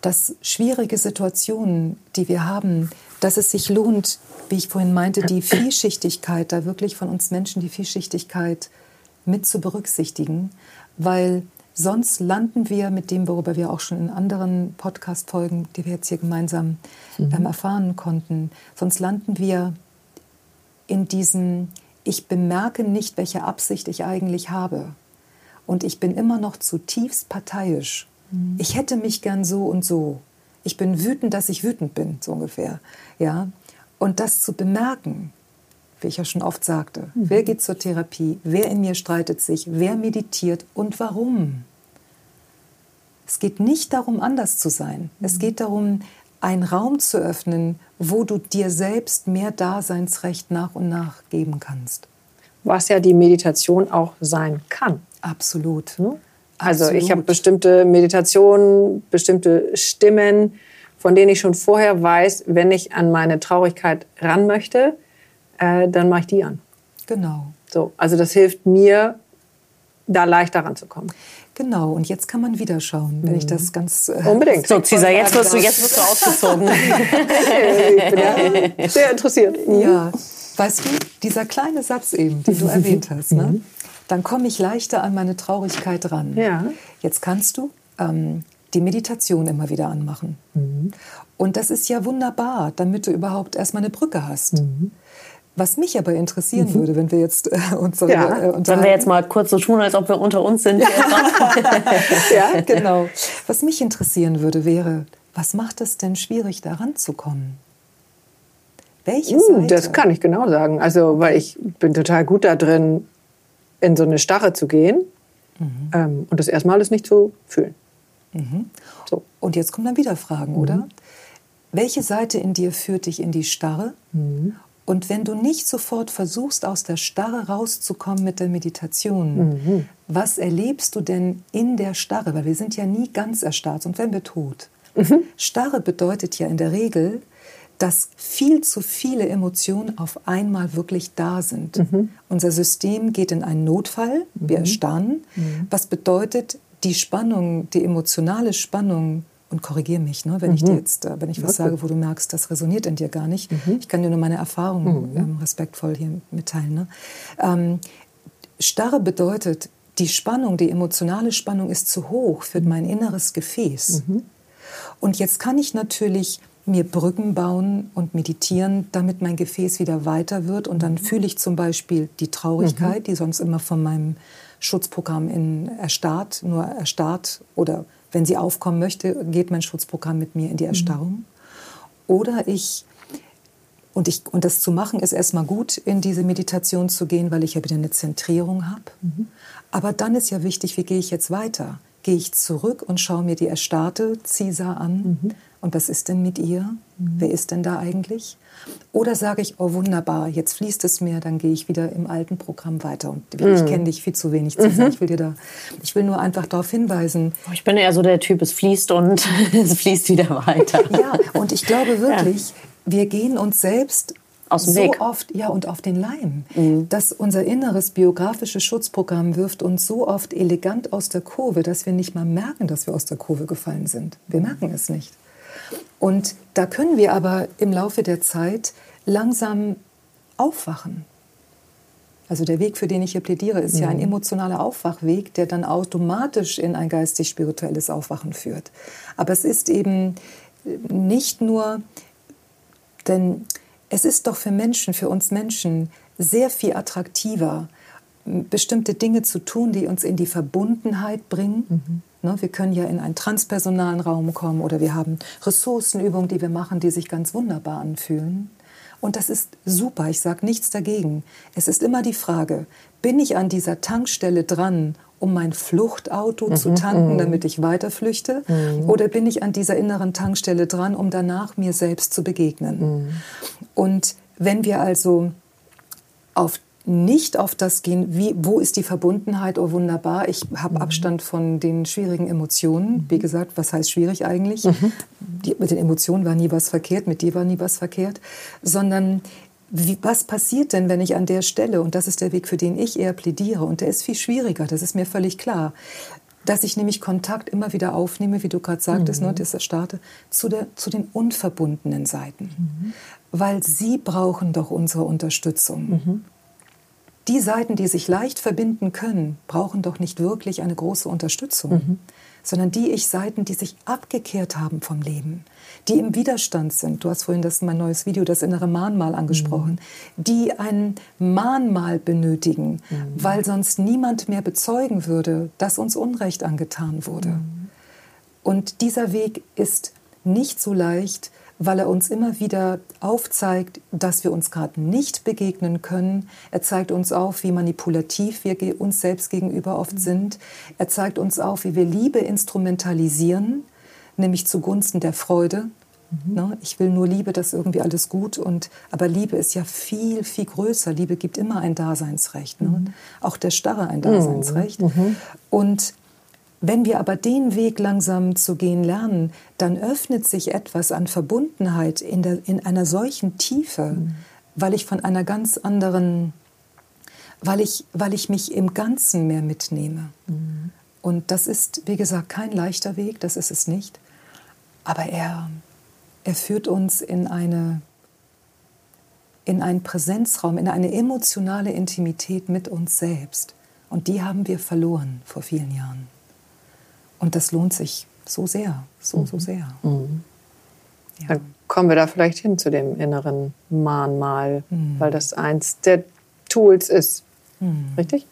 dass schwierige Situationen, die wir haben, dass es sich lohnt, wie ich vorhin meinte, die Vielschichtigkeit, da wirklich von uns Menschen die Vielschichtigkeit mit zu berücksichtigen, weil Sonst landen wir mit dem, worüber wir auch schon in anderen Podcast-Folgen, die wir jetzt hier gemeinsam mhm. ähm, erfahren konnten, sonst landen wir in diesem, ich bemerke nicht, welche Absicht ich eigentlich habe. Und ich bin immer noch zutiefst parteiisch. Mhm. Ich hätte mich gern so und so. Ich bin wütend, dass ich wütend bin, so ungefähr. Ja? Und das zu bemerken, wie ich ja schon oft sagte. Mhm. Wer geht zur Therapie? Wer in mir streitet sich? Wer meditiert und warum? Es geht nicht darum, anders zu sein. Mhm. Es geht darum, einen Raum zu öffnen, wo du dir selbst mehr Daseinsrecht nach und nach geben kannst. Was ja die Meditation auch sein kann. Absolut. Hm? Also Absolut. ich habe bestimmte Meditationen, bestimmte Stimmen, von denen ich schon vorher weiß, wenn ich an meine Traurigkeit ran möchte, äh, dann mache ich die an. Genau. So, also das hilft mir, da leichter ranzukommen. Genau, und jetzt kann man wieder schauen, wenn ich das mhm. ganz. Äh, Unbedingt. So, Cesar, jetzt wirst du, jetzt wirst du ausgezogen. ich bin ja sehr interessiert. Ja, weißt du, dieser kleine Satz eben, den du erwähnt hast, ne? Mhm. dann komme ich leichter an meine Traurigkeit ran. Ja. Jetzt kannst du ähm, die Meditation immer wieder anmachen. Mhm. Und das ist ja wunderbar, damit du überhaupt erstmal eine Brücke hast. Mhm. Was mich aber interessieren mhm. würde, wenn wir jetzt äh, uns so ja. äh, Sollen wir jetzt mal kurz so tun, als ob wir unter uns sind? ja, genau. Was mich interessieren würde, wäre, was macht es denn schwierig, da ranzukommen? Welche uh, Seite? Das kann ich genau sagen. Also, weil ich bin total gut da drin, in so eine Starre zu gehen mhm. ähm, und das erstmal alles nicht zu fühlen. Mhm. So. Und jetzt kommen dann wieder Fragen, mhm. oder? Welche Seite in dir führt dich in die Starre? Und wenn du nicht sofort versuchst, aus der Starre rauszukommen mit der Meditation, mhm. was erlebst du denn in der Starre? Weil wir sind ja nie ganz erstarrt und wenn wir tot. Mhm. Starre bedeutet ja in der Regel, dass viel zu viele Emotionen auf einmal wirklich da sind. Mhm. Unser System geht in einen Notfall, wir mhm. erstarren, mhm. was bedeutet, die Spannung, die emotionale Spannung, und korrigiere mich, ne, wenn mhm. ich dir jetzt, äh, wenn ich was sage, wo du merkst, das resoniert in dir gar nicht. Mhm. Ich kann dir nur meine Erfahrungen mhm. ähm, respektvoll hier mitteilen. Ne? Ähm, Starre bedeutet, die Spannung, die emotionale Spannung ist zu hoch für mein inneres Gefäß. Mhm. Und jetzt kann ich natürlich mir Brücken bauen und meditieren, damit mein Gefäß wieder weiter wird. Und dann mhm. fühle ich zum Beispiel die Traurigkeit, mhm. die sonst immer von meinem Schutzprogramm in erstarrt, nur erstarrt oder wenn sie aufkommen möchte, geht mein Schutzprogramm mit mir in die mhm. Erstarrung. Oder ich und, ich, und das zu machen ist erstmal gut, in diese Meditation zu gehen, weil ich ja wieder eine Zentrierung habe. Mhm. Aber dann ist ja wichtig, wie gehe ich jetzt weiter? Gehe ich zurück und schaue mir die erstarrte Cisa an? Mhm. Und was ist denn mit ihr? Mhm. Wer ist denn da eigentlich? Oder sage ich, oh wunderbar, jetzt fließt es mir, dann gehe ich wieder im alten Programm weiter. Und ich mhm. kenne dich viel zu wenig zu. Mhm. Ich will dir da, ich will nur einfach darauf hinweisen. Oh, ich bin eher so der Typ, es fließt und es fließt wieder weiter. Ja, und ich glaube wirklich, ja. wir gehen uns selbst aus dem so Weg. oft ja und auf den Leim, mhm. dass unser inneres biografisches Schutzprogramm wirft uns so oft elegant aus der Kurve, dass wir nicht mal merken, dass wir aus der Kurve gefallen sind. Wir merken es nicht. Und da können wir aber im Laufe der Zeit langsam aufwachen. Also der Weg, für den ich hier plädiere, ist mhm. ja ein mhm. emotionaler Aufwachweg, der dann automatisch in ein geistig-spirituelles Aufwachen führt. Aber es ist eben nicht nur, denn es ist doch für Menschen, für uns Menschen, sehr viel attraktiver, bestimmte Dinge zu tun, die uns in die Verbundenheit bringen. Mhm. Ne, wir können ja in einen transpersonalen Raum kommen oder wir haben Ressourcenübungen, die wir machen, die sich ganz wunderbar anfühlen. Und das ist super, ich sage nichts dagegen. Es ist immer die Frage, bin ich an dieser Tankstelle dran, um mein Fluchtauto mhm, zu tanken, mhm. damit ich weiterflüchte? Mhm. Oder bin ich an dieser inneren Tankstelle dran, um danach mir selbst zu begegnen? Mhm. Und wenn wir also auf nicht auf das gehen, wie, wo ist die Verbundenheit, oh wunderbar, ich habe mhm. Abstand von den schwierigen Emotionen. Mhm. Wie gesagt, was heißt schwierig eigentlich? Mhm. Die, mit den Emotionen war nie was verkehrt, mit dir war nie was verkehrt, sondern wie, was passiert denn, wenn ich an der Stelle, und das ist der Weg, für den ich eher plädiere, und der ist viel schwieriger, das ist mir völlig klar, dass ich nämlich Kontakt immer wieder aufnehme, wie du gerade sagtest, mhm. ne, das starte, zu, der, zu den unverbundenen Seiten. Mhm. Weil sie brauchen doch unsere Unterstützung. Mhm. Die Seiten, die sich leicht verbinden können, brauchen doch nicht wirklich eine große Unterstützung, mhm. sondern die ich Seiten, die sich abgekehrt haben vom Leben, die im Widerstand sind. Du hast vorhin das mein neues Video, das innere Mahnmal angesprochen, mhm. die ein Mahnmal benötigen, mhm. weil sonst niemand mehr bezeugen würde, dass uns Unrecht angetan wurde. Mhm. Und dieser Weg ist nicht so leicht, weil er uns immer wieder aufzeigt, dass wir uns gerade nicht begegnen können. Er zeigt uns auf, wie manipulativ wir uns selbst gegenüber oft mhm. sind. Er zeigt uns auf, wie wir Liebe instrumentalisieren, nämlich zugunsten der Freude. Mhm. Ne? Ich will nur Liebe, das ist irgendwie alles gut. Und, aber Liebe ist ja viel, viel größer. Liebe gibt immer ein Daseinsrecht. Ne? Mhm. Auch der Starre ein Daseinsrecht. Mhm. mhm. Und Wenn wir aber den Weg langsam zu gehen lernen, dann öffnet sich etwas an Verbundenheit in, der, in einer solchen Tiefe, mhm. weil ich von einer ganz anderen, weil ich, weil ich mich im Ganzen mehr mitnehme. Mhm. Und das ist, wie gesagt, kein leichter Weg, das ist es nicht. Aber er, er führt uns in, eine, in einen Präsenzraum, in eine emotionale Intimität mit uns selbst. Und die haben wir verloren vor vielen Jahren. Und das lohnt sich so sehr, so, mhm. so sehr. Mhm. Ja. Dann kommen wir da vielleicht hin zu dem inneren Mahnmal, mhm. weil das eins der Tools ist. Mhm. Richtig?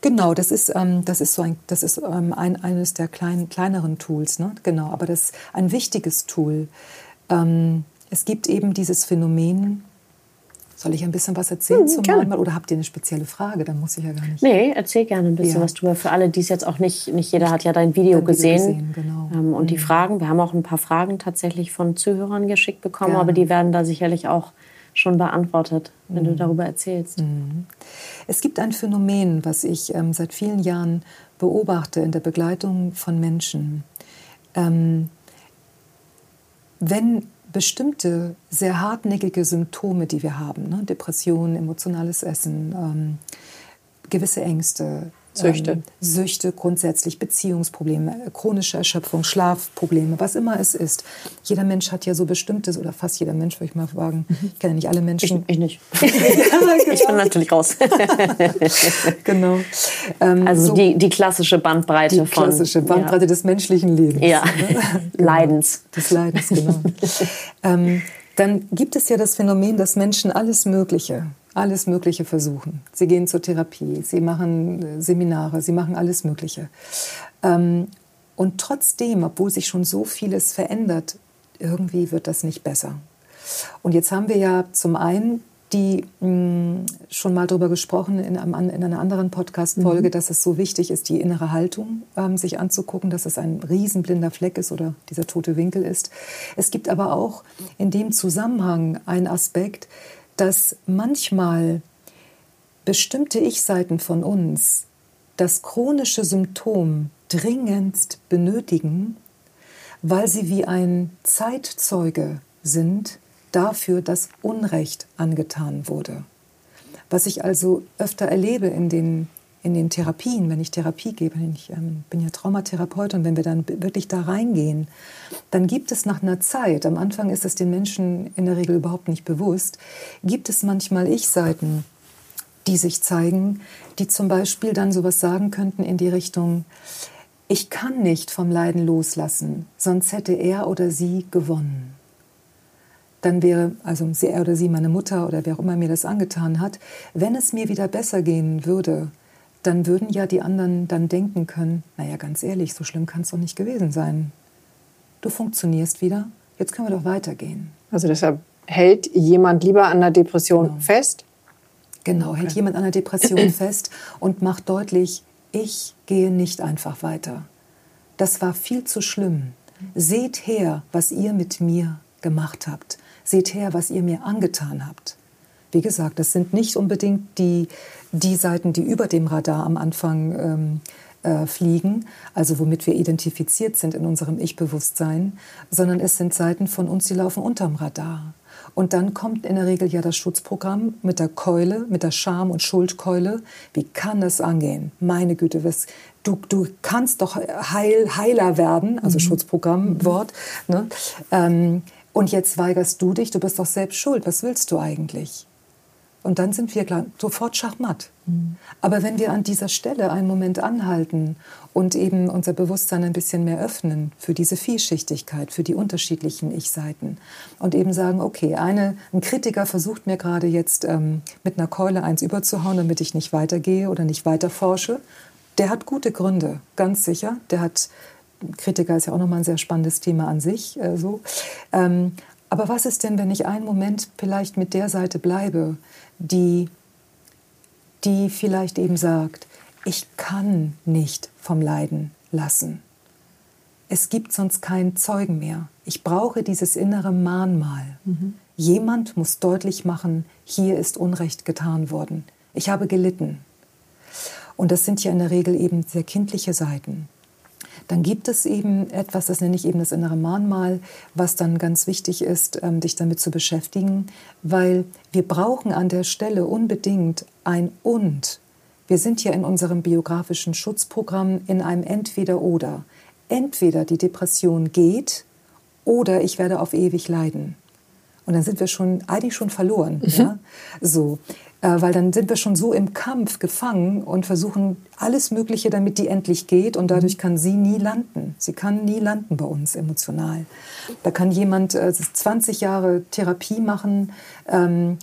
Genau, das ist, ähm, das ist, so ein, das ist ähm, ein, eines der kleinen, kleineren Tools. Ne? Genau, aber das ist ein wichtiges Tool. Ähm, es gibt eben dieses Phänomen soll ich ein bisschen was erzählen hm, zum Mahnmal oder habt ihr eine spezielle Frage? Dann muss ich ja gar nicht. Nee, erzähl gerne ein bisschen ja. was drüber. Für alle, die es jetzt auch nicht, nicht jeder hat ja dein Video dein gesehen. Video gesehen genau. ähm, und mhm. die Fragen, wir haben auch ein paar Fragen tatsächlich von Zuhörern geschickt bekommen, ja. aber die werden da sicherlich auch schon beantwortet, wenn mhm. du darüber erzählst. Mhm. Es gibt ein Phänomen, was ich ähm, seit vielen Jahren beobachte in der Begleitung von Menschen. Ähm, wenn bestimmte sehr hartnäckige Symptome, die wir haben, ne? Depression, emotionales Essen, ähm, gewisse Ängste, Süchte. Ähm, Süchte grundsätzlich, Beziehungsprobleme, chronische Erschöpfung, Schlafprobleme, was immer es ist. Jeder Mensch hat ja so bestimmtes, oder fast jeder Mensch, würde ich mal sagen. Mhm. Ich kenne ja nicht alle Menschen. Ich, ich nicht. ja, genau. Ich bin natürlich raus. genau. Ähm, also so die, die klassische Bandbreite die von. Die klassische Bandbreite ja. des menschlichen Lebens. Ja. Ne? Leidens. Des Leidens, genau. ähm, dann gibt es ja das Phänomen, dass Menschen alles Mögliche alles Mögliche versuchen. Sie gehen zur Therapie, sie machen äh, Seminare, sie machen alles Mögliche. Ähm, und trotzdem, obwohl sich schon so vieles verändert, irgendwie wird das nicht besser. Und jetzt haben wir ja zum einen die mh, mm, schon mal darüber gesprochen in, einem, in einer anderen Podcast-Folge, mhm. dass es so wichtig ist, die innere Haltung ähm, sich anzugucken, dass es ein riesenblinder Fleck ist oder dieser tote Winkel ist. Es gibt aber auch in dem Zusammenhang einen Aspekt, dass manchmal bestimmte Ich-Seiten von uns das chronische Symptom dringendst benötigen, weil sie wie ein Zeitzeuge sind dafür, dass Unrecht angetan wurde. Was ich also öfter erlebe in den in den Therapien, wenn ich Therapie gebe, ich ähm, bin ja Traumatherapeut und wenn wir dann wirklich da reingehen, dann gibt es nach einer Zeit, am Anfang ist es den Menschen in der Regel überhaupt nicht bewusst, gibt es manchmal Ich-Seiten, die sich zeigen, die zum Beispiel dann sowas sagen könnten in die Richtung, ich kann nicht vom Leiden loslassen, sonst hätte er oder sie gewonnen. Dann wäre also er oder sie meine Mutter oder wer auch immer mir das angetan hat, wenn es mir wieder besser gehen würde, dann würden ja die anderen dann denken können, naja, ganz ehrlich, so schlimm kann es doch nicht gewesen sein. Du funktionierst wieder, jetzt können wir doch weitergehen. Also deshalb hält jemand lieber an der Depression genau. fest? Genau, okay. hält jemand an der Depression fest und macht deutlich, ich gehe nicht einfach weiter. Das war viel zu schlimm. Seht her, was ihr mit mir gemacht habt. Seht her, was ihr mir angetan habt. Wie gesagt, das sind nicht unbedingt die, die Seiten, die über dem Radar am Anfang ähm, äh, fliegen, also womit wir identifiziert sind in unserem Ich-Bewusstsein, sondern es sind Seiten von uns, die laufen unterm Radar. Und dann kommt in der Regel ja das Schutzprogramm mit der Keule, mit der Scham- und Schuldkeule. Wie kann das angehen? Meine Güte, was, du, du kannst doch Heil, Heiler werden, also mhm. Schutzprogrammwort. Ne? Ähm, und jetzt weigerst du dich, du bist doch selbst schuld. Was willst du eigentlich? Und dann sind wir sofort schachmatt. Mhm. Aber wenn wir an dieser Stelle einen Moment anhalten und eben unser Bewusstsein ein bisschen mehr öffnen für diese Vielschichtigkeit, für die unterschiedlichen Ich-Seiten und eben sagen, okay, eine, ein Kritiker versucht mir gerade jetzt ähm, mit einer Keule eins überzuhauen, damit ich nicht weitergehe oder nicht weiter forsche, der hat gute Gründe, ganz sicher. Der hat Kritiker ist ja auch nochmal ein sehr spannendes Thema an sich. Äh, so. Ähm, aber was ist denn, wenn ich einen Moment vielleicht mit der Seite bleibe, die, die vielleicht eben sagt, ich kann nicht vom Leiden lassen. Es gibt sonst keinen Zeugen mehr. Ich brauche dieses innere Mahnmal. Mhm. Jemand muss deutlich machen, hier ist Unrecht getan worden. Ich habe gelitten. Und das sind ja in der Regel eben sehr kindliche Seiten. Dann gibt es eben etwas, das nenne ich eben das innere Mahnmal, was dann ganz wichtig ist, ähm, dich damit zu beschäftigen, weil wir brauchen an der Stelle unbedingt ein Und. Wir sind hier in unserem biografischen Schutzprogramm in einem Entweder-Oder. Entweder die Depression geht oder ich werde auf ewig leiden. Und dann sind wir schon eigentlich schon verloren. Mhm. Ja? So weil dann sind wir schon so im Kampf gefangen und versuchen alles Mögliche, damit die endlich geht und dadurch kann sie nie landen. Sie kann nie landen bei uns emotional. Da kann jemand äh, 20 Jahre Therapie machen, ähm,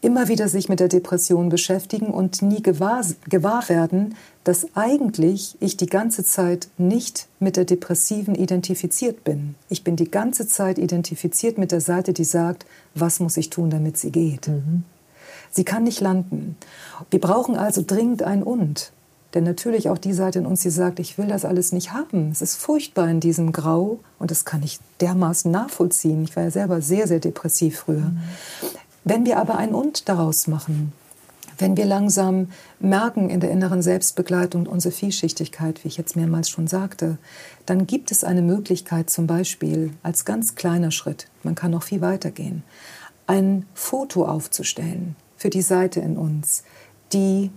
immer wieder sich mit der Depression beschäftigen und nie gewahr, gewahr werden, dass eigentlich ich die ganze Zeit nicht mit der Depressiven identifiziert bin. Ich bin die ganze Zeit identifiziert mit der Seite, die sagt, was muss ich tun, damit sie geht. Mhm. Sie kann nicht landen. Wir brauchen also dringend ein Und. Denn natürlich auch die Seite in uns, die sagt, ich will das alles nicht haben. Es ist furchtbar in diesem Grau und das kann ich dermaßen nachvollziehen. Ich war ja selber sehr, sehr depressiv früher. Mhm. Wenn wir aber ein Und daraus machen, wenn wir langsam merken in der inneren Selbstbegleitung unsere Vielschichtigkeit, wie ich jetzt mehrmals schon sagte, dann gibt es eine Möglichkeit zum Beispiel als ganz kleiner Schritt, man kann noch viel weiter gehen, ein Foto aufzustellen für die Seite in uns, die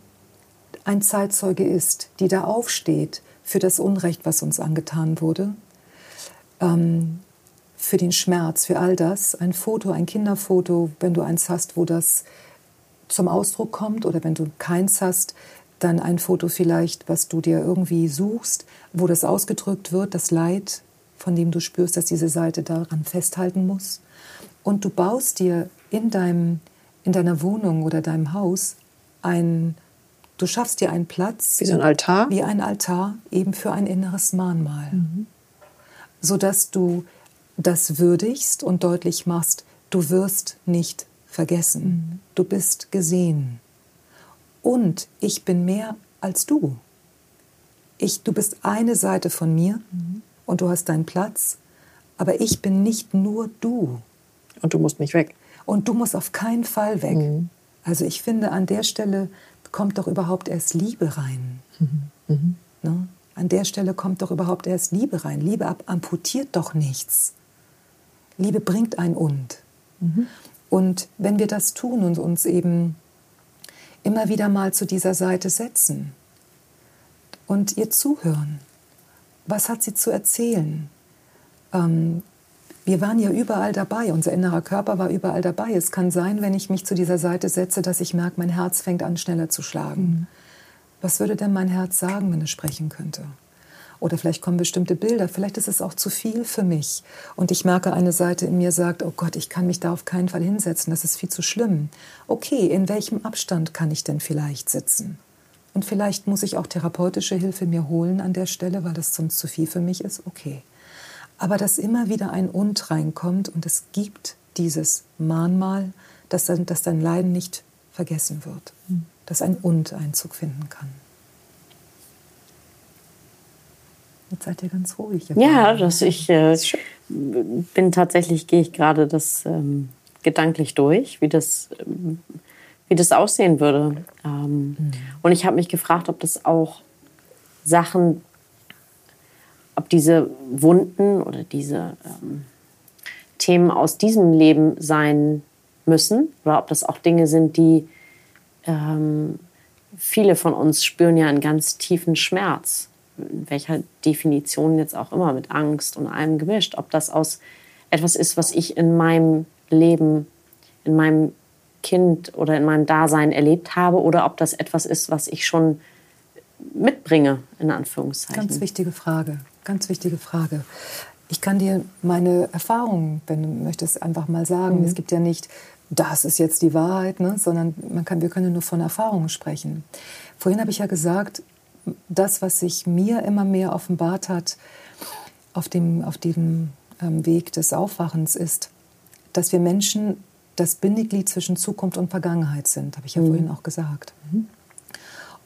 ein Zeitzeuge ist, die da aufsteht für das Unrecht, was uns angetan wurde, ähm, für den Schmerz, für all das. Ein Foto, ein Kinderfoto, wenn du eins hast, wo das zum Ausdruck kommt oder wenn du keins hast, dann ein Foto vielleicht, was du dir irgendwie suchst, wo das ausgedrückt wird, das Leid, von dem du spürst, dass diese Seite daran festhalten muss. Und du baust dir in deinem in deiner Wohnung oder deinem Haus ein, du schaffst dir einen Platz. Wie so ein Altar? Wie ein Altar, eben für ein inneres Mahnmal. Mhm. Sodass du das würdigst und deutlich machst, du wirst nicht vergessen. Mhm. Du bist gesehen. Und ich bin mehr als du. Ich, du bist eine Seite von mir mhm. und du hast deinen Platz, aber ich bin nicht nur du. Und du musst nicht weg. Und du musst auf keinen Fall weg. Mhm. Also ich finde, an der Stelle kommt doch überhaupt erst Liebe rein. Mhm. Mhm. Ne? An der Stelle kommt doch überhaupt erst Liebe rein. Liebe amputiert doch nichts. Liebe bringt ein Und. Mhm. Und wenn wir das tun und uns eben immer wieder mal zu dieser Seite setzen und ihr zuhören, was hat sie zu erzählen? Ähm, wir waren ja überall dabei, unser innerer Körper war überall dabei. Es kann sein, wenn ich mich zu dieser Seite setze, dass ich merke, mein Herz fängt an schneller zu schlagen. Mhm. Was würde denn mein Herz sagen, wenn es sprechen könnte? Oder vielleicht kommen bestimmte Bilder, vielleicht ist es auch zu viel für mich. Und ich merke, eine Seite in mir sagt, oh Gott, ich kann mich da auf keinen Fall hinsetzen, das ist viel zu schlimm. Okay, in welchem Abstand kann ich denn vielleicht sitzen? Und vielleicht muss ich auch therapeutische Hilfe mir holen an der Stelle, weil das sonst zu viel für mich ist. Okay aber dass immer wieder ein Und reinkommt und es gibt dieses Mahnmal, dass, dann, dass dein Leiden nicht vergessen wird, hm. dass ein Und Einzug finden kann. Jetzt seid ihr ganz ruhig. Ja, dass ich äh, bin tatsächlich, gehe ich gerade das ähm, gedanklich durch, wie das, ähm, wie das aussehen würde. Ähm, mhm. Und ich habe mich gefragt, ob das auch Sachen ob diese Wunden oder diese ähm, Themen aus diesem Leben sein müssen oder ob das auch Dinge sind, die ähm, viele von uns spüren ja einen ganz tiefen Schmerz, in welcher Definition jetzt auch immer, mit Angst und allem gemischt, ob das aus etwas ist, was ich in meinem Leben, in meinem Kind oder in meinem Dasein erlebt habe oder ob das etwas ist, was ich schon mitbringe, in Anführungszeichen. Ganz wichtige Frage. Ganz wichtige Frage. Ich kann dir meine Erfahrungen, wenn du möchtest, einfach mal sagen. Mhm. Es gibt ja nicht, das ist jetzt die Wahrheit, ne? sondern man kann, wir können nur von Erfahrungen sprechen. Vorhin habe ich ja gesagt, das, was sich mir immer mehr offenbart hat auf dem, auf dem ähm, Weg des Aufwachens, ist, dass wir Menschen das Bindeglied zwischen Zukunft und Vergangenheit sind, habe ich ja mhm. vorhin auch gesagt. Mhm.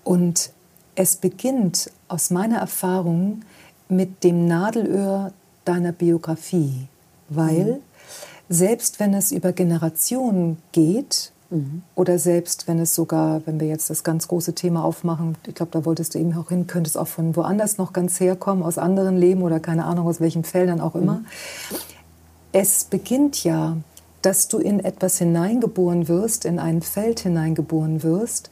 Und es beginnt aus meiner Erfahrung mit dem Nadelöhr deiner Biografie, weil mhm. selbst wenn es über Generationen geht Mhm. Oder selbst wenn es sogar, wenn wir jetzt das ganz große Thema aufmachen, ich glaube, da wolltest du eben auch hin, könnte es auch von woanders noch ganz herkommen, aus anderen Leben oder keine Ahnung, aus welchen Feldern auch immer. Mhm. Es beginnt ja, dass du in etwas hineingeboren wirst, in ein Feld hineingeboren wirst,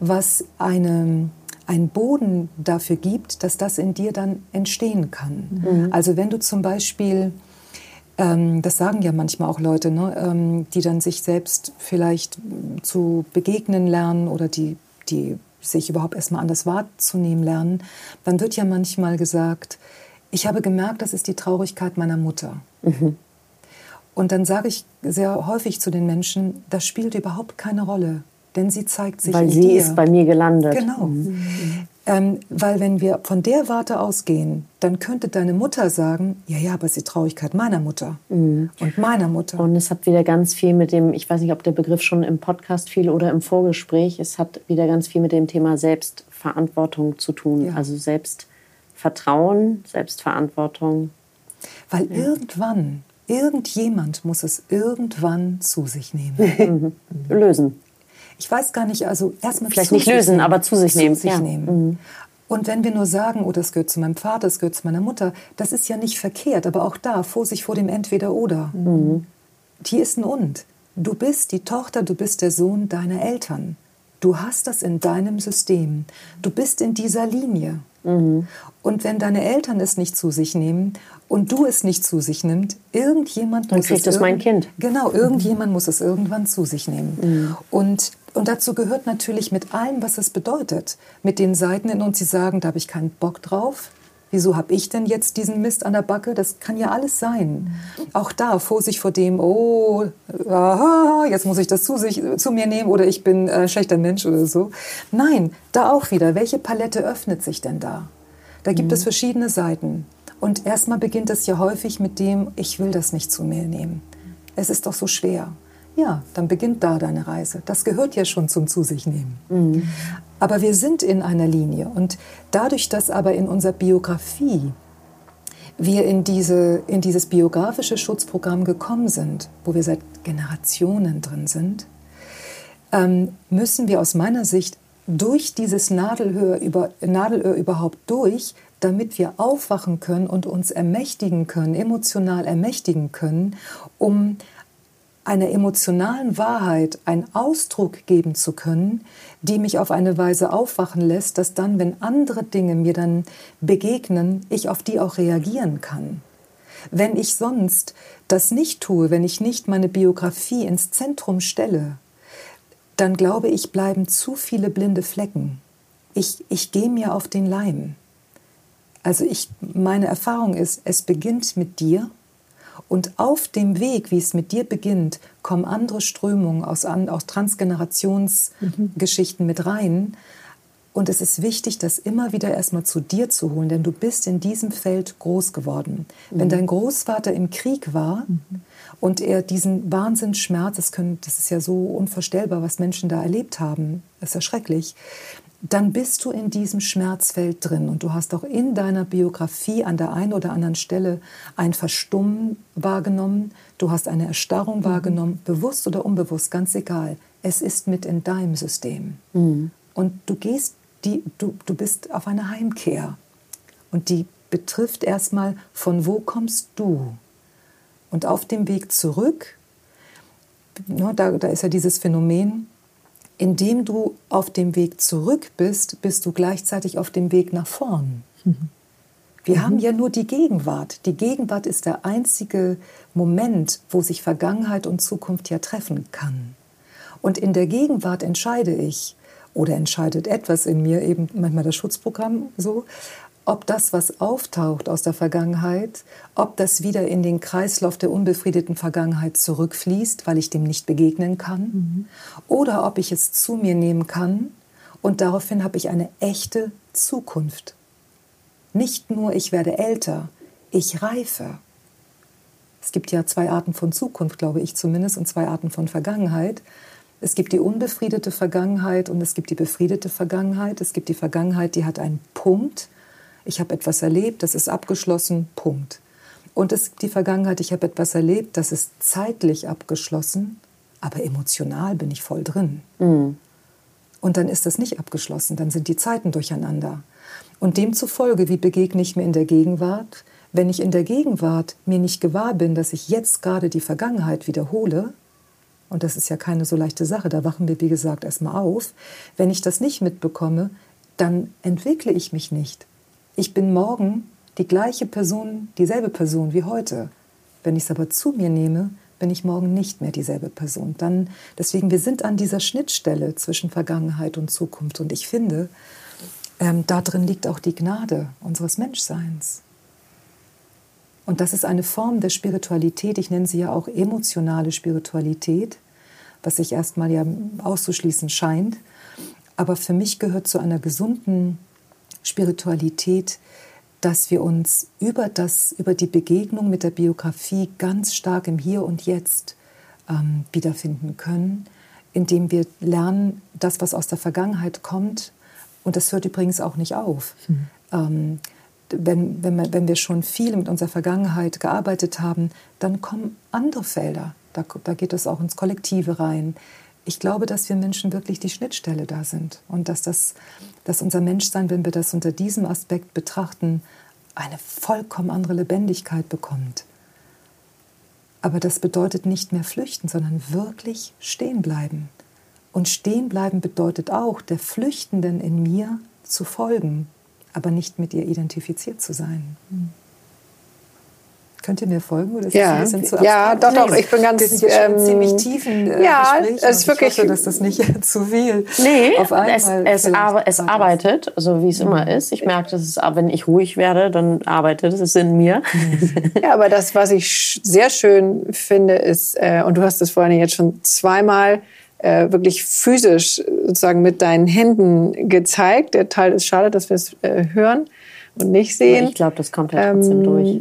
was eine, einen Boden dafür gibt, dass das in dir dann entstehen kann. Mhm. Also wenn du zum Beispiel ähm, das sagen ja manchmal auch Leute, ne, ähm, die dann sich selbst vielleicht zu begegnen lernen oder die, die sich überhaupt erstmal anders wahrzunehmen lernen. Dann wird ja manchmal gesagt, ich habe gemerkt, das ist die Traurigkeit meiner Mutter. Mhm. Und dann sage ich sehr häufig zu den Menschen, das spielt überhaupt keine Rolle, denn sie zeigt sich Weil sie dir. ist bei mir gelandet. Genau. Mhm. Ähm, weil wenn wir von der Warte ausgehen, dann könnte deine Mutter sagen, ja, ja, aber es ist die Traurigkeit meiner Mutter mhm. und meiner Mutter. Und es hat wieder ganz viel mit dem, ich weiß nicht, ob der Begriff schon im Podcast fiel oder im Vorgespräch, es hat wieder ganz viel mit dem Thema Selbstverantwortung zu tun. Ja. Also Selbstvertrauen, Selbstverantwortung. Weil ja. irgendwann, irgendjemand muss es irgendwann zu sich nehmen. Mhm. Lösen ich weiß gar nicht, also erstmal vielleicht nicht lösen, nehmen, aber zu sich zu nehmen. Sich ja. nehmen. Mhm. Und wenn wir nur sagen, oh, das gehört zu meinem Vater, das gehört zu meiner Mutter, das ist ja nicht verkehrt, aber auch da, Vorsicht vor dem Entweder-Oder. Mhm. Hier ist ein Und. Du bist die Tochter, du bist der Sohn deiner Eltern. Du hast das in deinem System. Du bist in dieser Linie. Mhm. Und wenn deine Eltern es nicht zu sich nehmen und du es nicht zu sich nimmst, irgendjemand Dann muss es, es mein Kind. Genau, irgendjemand mhm. muss es irgendwann zu sich nehmen. Mhm. Und und dazu gehört natürlich mit allem, was es bedeutet, mit den Seiten in uns, die sagen, da habe ich keinen Bock drauf. Wieso habe ich denn jetzt diesen Mist an der Backe? Das kann ja alles sein. Auch da Vorsicht vor dem, oh, aha, jetzt muss ich das zu, sich, zu mir nehmen oder ich bin äh, schlechter Mensch oder so. Nein, da auch wieder, welche Palette öffnet sich denn da? Da gibt mhm. es verschiedene Seiten. Und erstmal beginnt es ja häufig mit dem, ich will das nicht zu mir nehmen. Es ist doch so schwer. Ja, dann beginnt da deine Reise. Das gehört ja schon zum Zu sich nehmen. Mhm. Aber wir sind in einer Linie und dadurch, dass aber in unserer Biografie wir in, diese, in dieses biografische Schutzprogramm gekommen sind, wo wir seit Generationen drin sind, ähm, müssen wir aus meiner Sicht durch dieses Nadelöhr, über, Nadelöhr überhaupt durch, damit wir aufwachen können und uns ermächtigen können, emotional ermächtigen können, um einer emotionalen Wahrheit einen Ausdruck geben zu können, die mich auf eine Weise aufwachen lässt, dass dann, wenn andere Dinge mir dann begegnen, ich auf die auch reagieren kann. Wenn ich sonst das nicht tue, wenn ich nicht meine Biografie ins Zentrum stelle, dann glaube ich, bleiben zu viele blinde Flecken. Ich, ich gehe mir auf den Leim. Also ich, meine Erfahrung ist, es beginnt mit dir und auf dem Weg, wie es mit dir beginnt, kommen andere Strömungen aus, aus Transgenerationsgeschichten mhm. mit rein. Und es ist wichtig, das immer wieder erstmal zu dir zu holen, denn du bist in diesem Feld groß geworden. Mhm. Wenn dein Großvater im Krieg war mhm. und er diesen Wahnsinnsschmerz, das, können, das ist ja so unvorstellbar, was Menschen da erlebt haben, das ist ja schrecklich, dann bist du in diesem Schmerzfeld drin und du hast auch in deiner Biografie an der einen oder anderen Stelle ein Verstummen wahrgenommen, du hast eine Erstarrung mhm. wahrgenommen, bewusst oder unbewusst, ganz egal. Es ist mit in deinem System. Mhm. Und du gehst, die, du, du bist auf einer Heimkehr. Und die betrifft erstmal, von wo kommst du? Und auf dem Weg zurück, ne, da, da ist ja dieses Phänomen, indem du auf dem Weg zurück bist, bist du gleichzeitig auf dem Weg nach vorn. Mhm. Wir mhm. haben ja nur die Gegenwart. Die Gegenwart ist der einzige Moment, wo sich Vergangenheit und Zukunft ja treffen kann. Und in der Gegenwart entscheide ich, oder entscheidet etwas in mir, eben manchmal das Schutzprogramm so, ob das, was auftaucht aus der Vergangenheit, ob das wieder in den Kreislauf der unbefriedeten Vergangenheit zurückfließt, weil ich dem nicht begegnen kann, mhm. oder ob ich es zu mir nehmen kann und daraufhin habe ich eine echte Zukunft. Nicht nur ich werde älter, ich reife. Es gibt ja zwei Arten von Zukunft, glaube ich zumindest, und zwei Arten von Vergangenheit. Es gibt die unbefriedete Vergangenheit und es gibt die befriedete Vergangenheit. Es gibt die Vergangenheit, die hat einen Punkt ich habe etwas erlebt, das ist abgeschlossen, Punkt. Und es die Vergangenheit, ich habe etwas erlebt, das ist zeitlich abgeschlossen, aber emotional bin ich voll drin. Mhm. Und dann ist das nicht abgeschlossen, dann sind die Zeiten durcheinander. Und demzufolge, wie begegne ich mir in der Gegenwart? Wenn ich in der Gegenwart mir nicht gewahr bin, dass ich jetzt gerade die Vergangenheit wiederhole, und das ist ja keine so leichte Sache, da wachen wir, wie gesagt, erstmal auf, wenn ich das nicht mitbekomme, dann entwickle ich mich nicht. Ich bin morgen die gleiche Person, dieselbe Person wie heute. Wenn ich es aber zu mir nehme, bin ich morgen nicht mehr dieselbe Person. Dann, deswegen, wir sind an dieser Schnittstelle zwischen Vergangenheit und Zukunft. Und ich finde, ähm, da liegt auch die Gnade unseres Menschseins. Und das ist eine Form der Spiritualität, ich nenne sie ja auch emotionale Spiritualität, was sich erstmal ja auszuschließen scheint. Aber für mich gehört zu einer gesunden Spiritualität dass wir uns über, das, über die Begegnung mit der Biografie ganz stark im Hier und Jetzt ähm, wiederfinden können, indem wir lernen, das, was aus der Vergangenheit kommt, und das hört übrigens auch nicht auf. Mhm. Ähm, wenn, wenn, wir, wenn wir schon viel mit unserer Vergangenheit gearbeitet haben, dann kommen andere Felder. Da, da geht es auch ins Kollektive rein. Ich glaube, dass wir Menschen wirklich die Schnittstelle da sind und dass, das, dass unser Menschsein, wenn wir das unter diesem Aspekt betrachten, eine vollkommen andere Lebendigkeit bekommt. Aber das bedeutet nicht mehr flüchten, sondern wirklich stehen bleiben. Und stehen bleiben bedeutet auch, der Flüchtenden in mir zu folgen, aber nicht mit ihr identifiziert zu sein. Hm. Könnt ihr mir folgen? Oder ist ja, ein bisschen zu ja, doch, doch. Ich bin ganz wir sind ähm, ziemlich tiefen äh, ja. Es ist wirklich, ich hoffe, dass das nicht zu viel. Nee, auf einmal es, es, ar es arbeitet, so wie es mhm. immer ist. Ich merke, dass es, wenn ich ruhig werde, dann arbeitet es in mir. Mhm. ja, aber das, was ich sehr schön finde, ist, äh, und du hast es vorhin jetzt schon zweimal äh, wirklich physisch sozusagen mit deinen Händen gezeigt. Der Teil ist schade, dass wir es äh, hören und nicht sehen. Ich glaube, das kommt ja trotzdem ähm, durch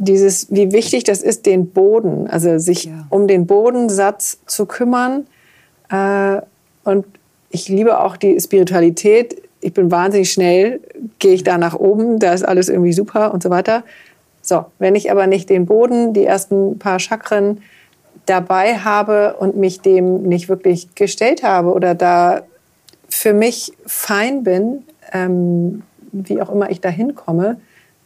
dieses, wie wichtig das ist, den Boden, also sich ja. um den Bodensatz zu kümmern. Äh, und ich liebe auch die Spiritualität. Ich bin wahnsinnig schnell, gehe ich da nach oben, da ist alles irgendwie super und so weiter. So, wenn ich aber nicht den Boden, die ersten paar Chakren dabei habe und mich dem nicht wirklich gestellt habe oder da für mich fein bin, ähm, wie auch immer ich da hinkomme,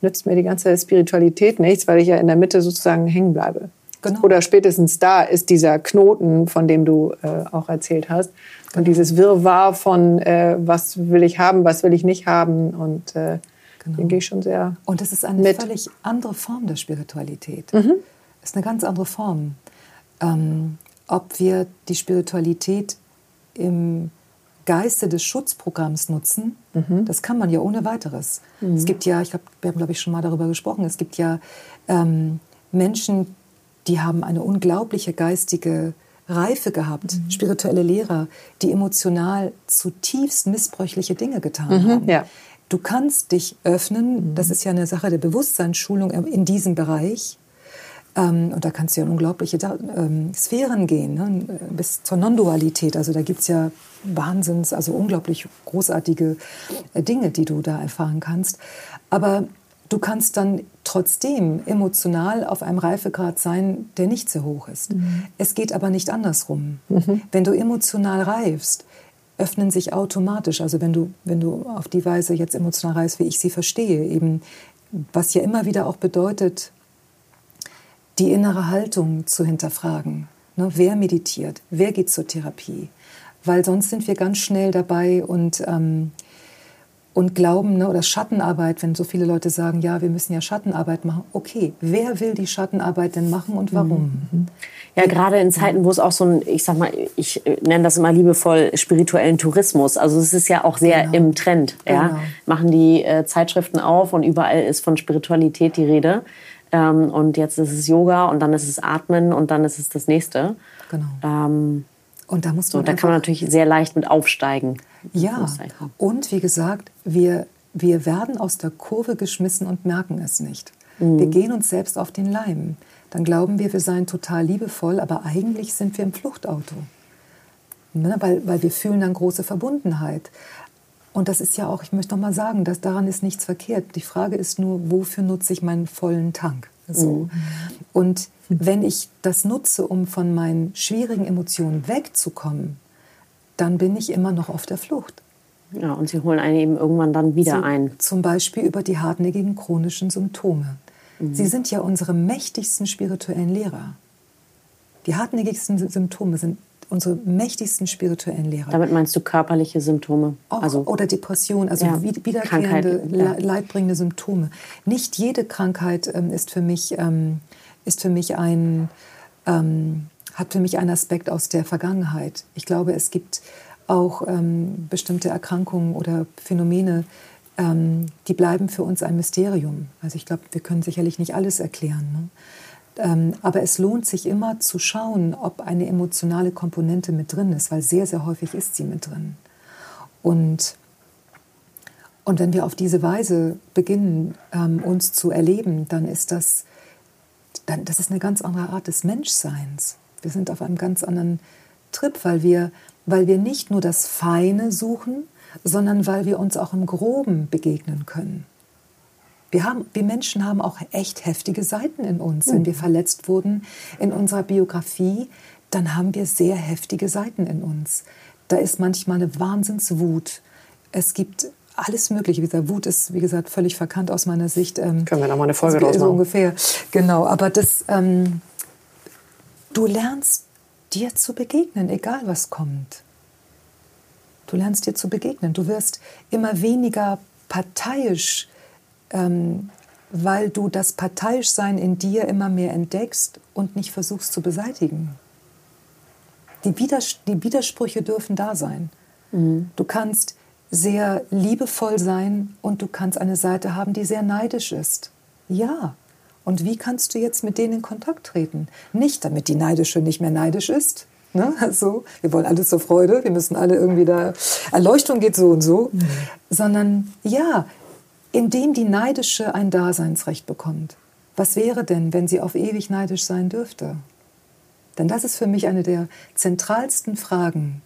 nützt mir die ganze Spiritualität nichts, weil ich ja in der Mitte sozusagen hängen bleibe. Genau. Oder spätestens da ist dieser Knoten, von dem du äh, auch erzählt hast. Genau. Und dieses Wirrwarr von, äh, was will ich haben, was will ich nicht haben. Und äh, genau. den gehe ich schon sehr. Und es ist eine mit. völlig andere Form der Spiritualität. Mhm. Es ist eine ganz andere Form. Ähm, ob wir die Spiritualität im Geiste des Schutzprogramms nutzen, mhm. das kann man ja ohne weiteres. Mhm. Es gibt ja, ich glaube, wir haben, glaube ich, schon mal darüber gesprochen, es gibt ja ähm, Menschen, die haben eine unglaubliche geistige Reife gehabt, mhm. spirituelle Lehrer, die emotional zutiefst missbräuchliche Dinge getan mhm. haben. Ja. Du kannst dich öffnen, mhm. das ist ja eine Sache der Bewusstseinsschulung in diesem Bereich. Ähm, und da kannst du ja in unglaubliche ähm, Sphären gehen, ne? bis zur Non-Dualität. Also da gibt es ja Wahnsinns, also unglaublich großartige äh, Dinge, die du da erfahren kannst. Aber du kannst dann trotzdem emotional auf einem Reifegrad sein, der nicht sehr hoch ist. Mhm. Es geht aber nicht andersrum. Mhm. Wenn du emotional reifst, öffnen sich automatisch, also wenn du, wenn du auf die Weise jetzt emotional reifst, wie ich sie verstehe, eben, was ja immer wieder auch bedeutet, die innere Haltung zu hinterfragen. Ne, wer meditiert? Wer geht zur Therapie? Weil sonst sind wir ganz schnell dabei und, ähm, und glauben, ne, oder Schattenarbeit, wenn so viele Leute sagen, ja, wir müssen ja Schattenarbeit machen. Okay, wer will die Schattenarbeit denn machen und warum? Mhm. Ja, gerade in Zeiten, wo es auch so ein, ich sag mal, ich nenne das immer liebevoll spirituellen Tourismus. Also es ist ja auch sehr genau. im Trend. Ja? Genau. Machen die äh, Zeitschriften auf und überall ist von Spiritualität die Rede. Ähm, und jetzt ist es Yoga und dann ist es Atmen und dann ist es das nächste. Genau. Ähm, und da musst du. So, da kann man natürlich sehr leicht mit aufsteigen. Ja. Und wie gesagt, wir, wir werden aus der Kurve geschmissen und merken es nicht. Mhm. Wir gehen uns selbst auf den Leim. Dann glauben wir, wir seien total liebevoll, aber eigentlich sind wir im Fluchtauto. Ne? Weil, weil wir fühlen dann große Verbundenheit. Und das ist ja auch, ich möchte noch mal sagen, dass daran ist nichts verkehrt. Die Frage ist nur, wofür nutze ich meinen vollen Tank? So. Mhm. Und wenn ich das nutze, um von meinen schwierigen Emotionen wegzukommen, dann bin ich immer noch auf der Flucht. Ja, und sie holen einen eben irgendwann dann wieder so, ein. Zum Beispiel über die hartnäckigen chronischen Symptome. Mhm. Sie sind ja unsere mächtigsten spirituellen Lehrer. Die hartnäckigsten Symptome sind unsere mächtigsten spirituellen Lehrer. Damit meinst du körperliche Symptome? Auch, also, oder Depression, also ja, wiederkehrende, ja. leidbringende Symptome. Nicht jede Krankheit ähm, ist für mich, ähm, ist für mich ein, ähm, hat für mich einen Aspekt aus der Vergangenheit. Ich glaube, es gibt auch ähm, bestimmte Erkrankungen oder Phänomene, ähm, die bleiben für uns ein Mysterium. Also ich glaube, wir können sicherlich nicht alles erklären. Ne? Ähm, aber es lohnt sich immer zu schauen, ob eine emotionale Komponente mit drin ist, weil sehr, sehr häufig ist sie mit drin. Und, und wenn wir auf diese Weise beginnen, ähm, uns zu erleben, dann ist das, dann, das ist eine ganz andere Art des Menschseins. Wir sind auf einem ganz anderen Trip, weil wir, weil wir nicht nur das Feine suchen, sondern weil wir uns auch im Groben begegnen können. Wir, haben, wir Menschen haben auch echt heftige Seiten in uns. Wenn wir verletzt wurden in unserer Biografie, dann haben wir sehr heftige Seiten in uns. Da ist manchmal eine Wahnsinnswut. Es gibt alles Mögliche. Wie gesagt, Wut ist, wie gesagt, völlig verkannt aus meiner Sicht. Ähm, Können wir da mal eine Folge draus machen? So ungefähr, genau. Aber das, ähm, du lernst dir zu begegnen, egal was kommt. Du lernst dir zu begegnen. Du wirst immer weniger parteiisch ähm, weil du das Parteiischsein in dir immer mehr entdeckst und nicht versuchst zu beseitigen. Die, Widers die Widersprüche dürfen da sein. Mhm. Du kannst sehr liebevoll sein und du kannst eine Seite haben, die sehr neidisch ist. Ja. Und wie kannst du jetzt mit denen in Kontakt treten? Nicht, damit die Neidische nicht mehr neidisch ist. Ne? Also, wir wollen alle zur Freude, wir müssen alle irgendwie da, Erleuchtung geht so und so. Mhm. Sondern ja, indem die Neidische ein Daseinsrecht bekommt. Was wäre denn, wenn sie auf ewig neidisch sein dürfte? Denn das ist für mich eine der zentralsten Fragen,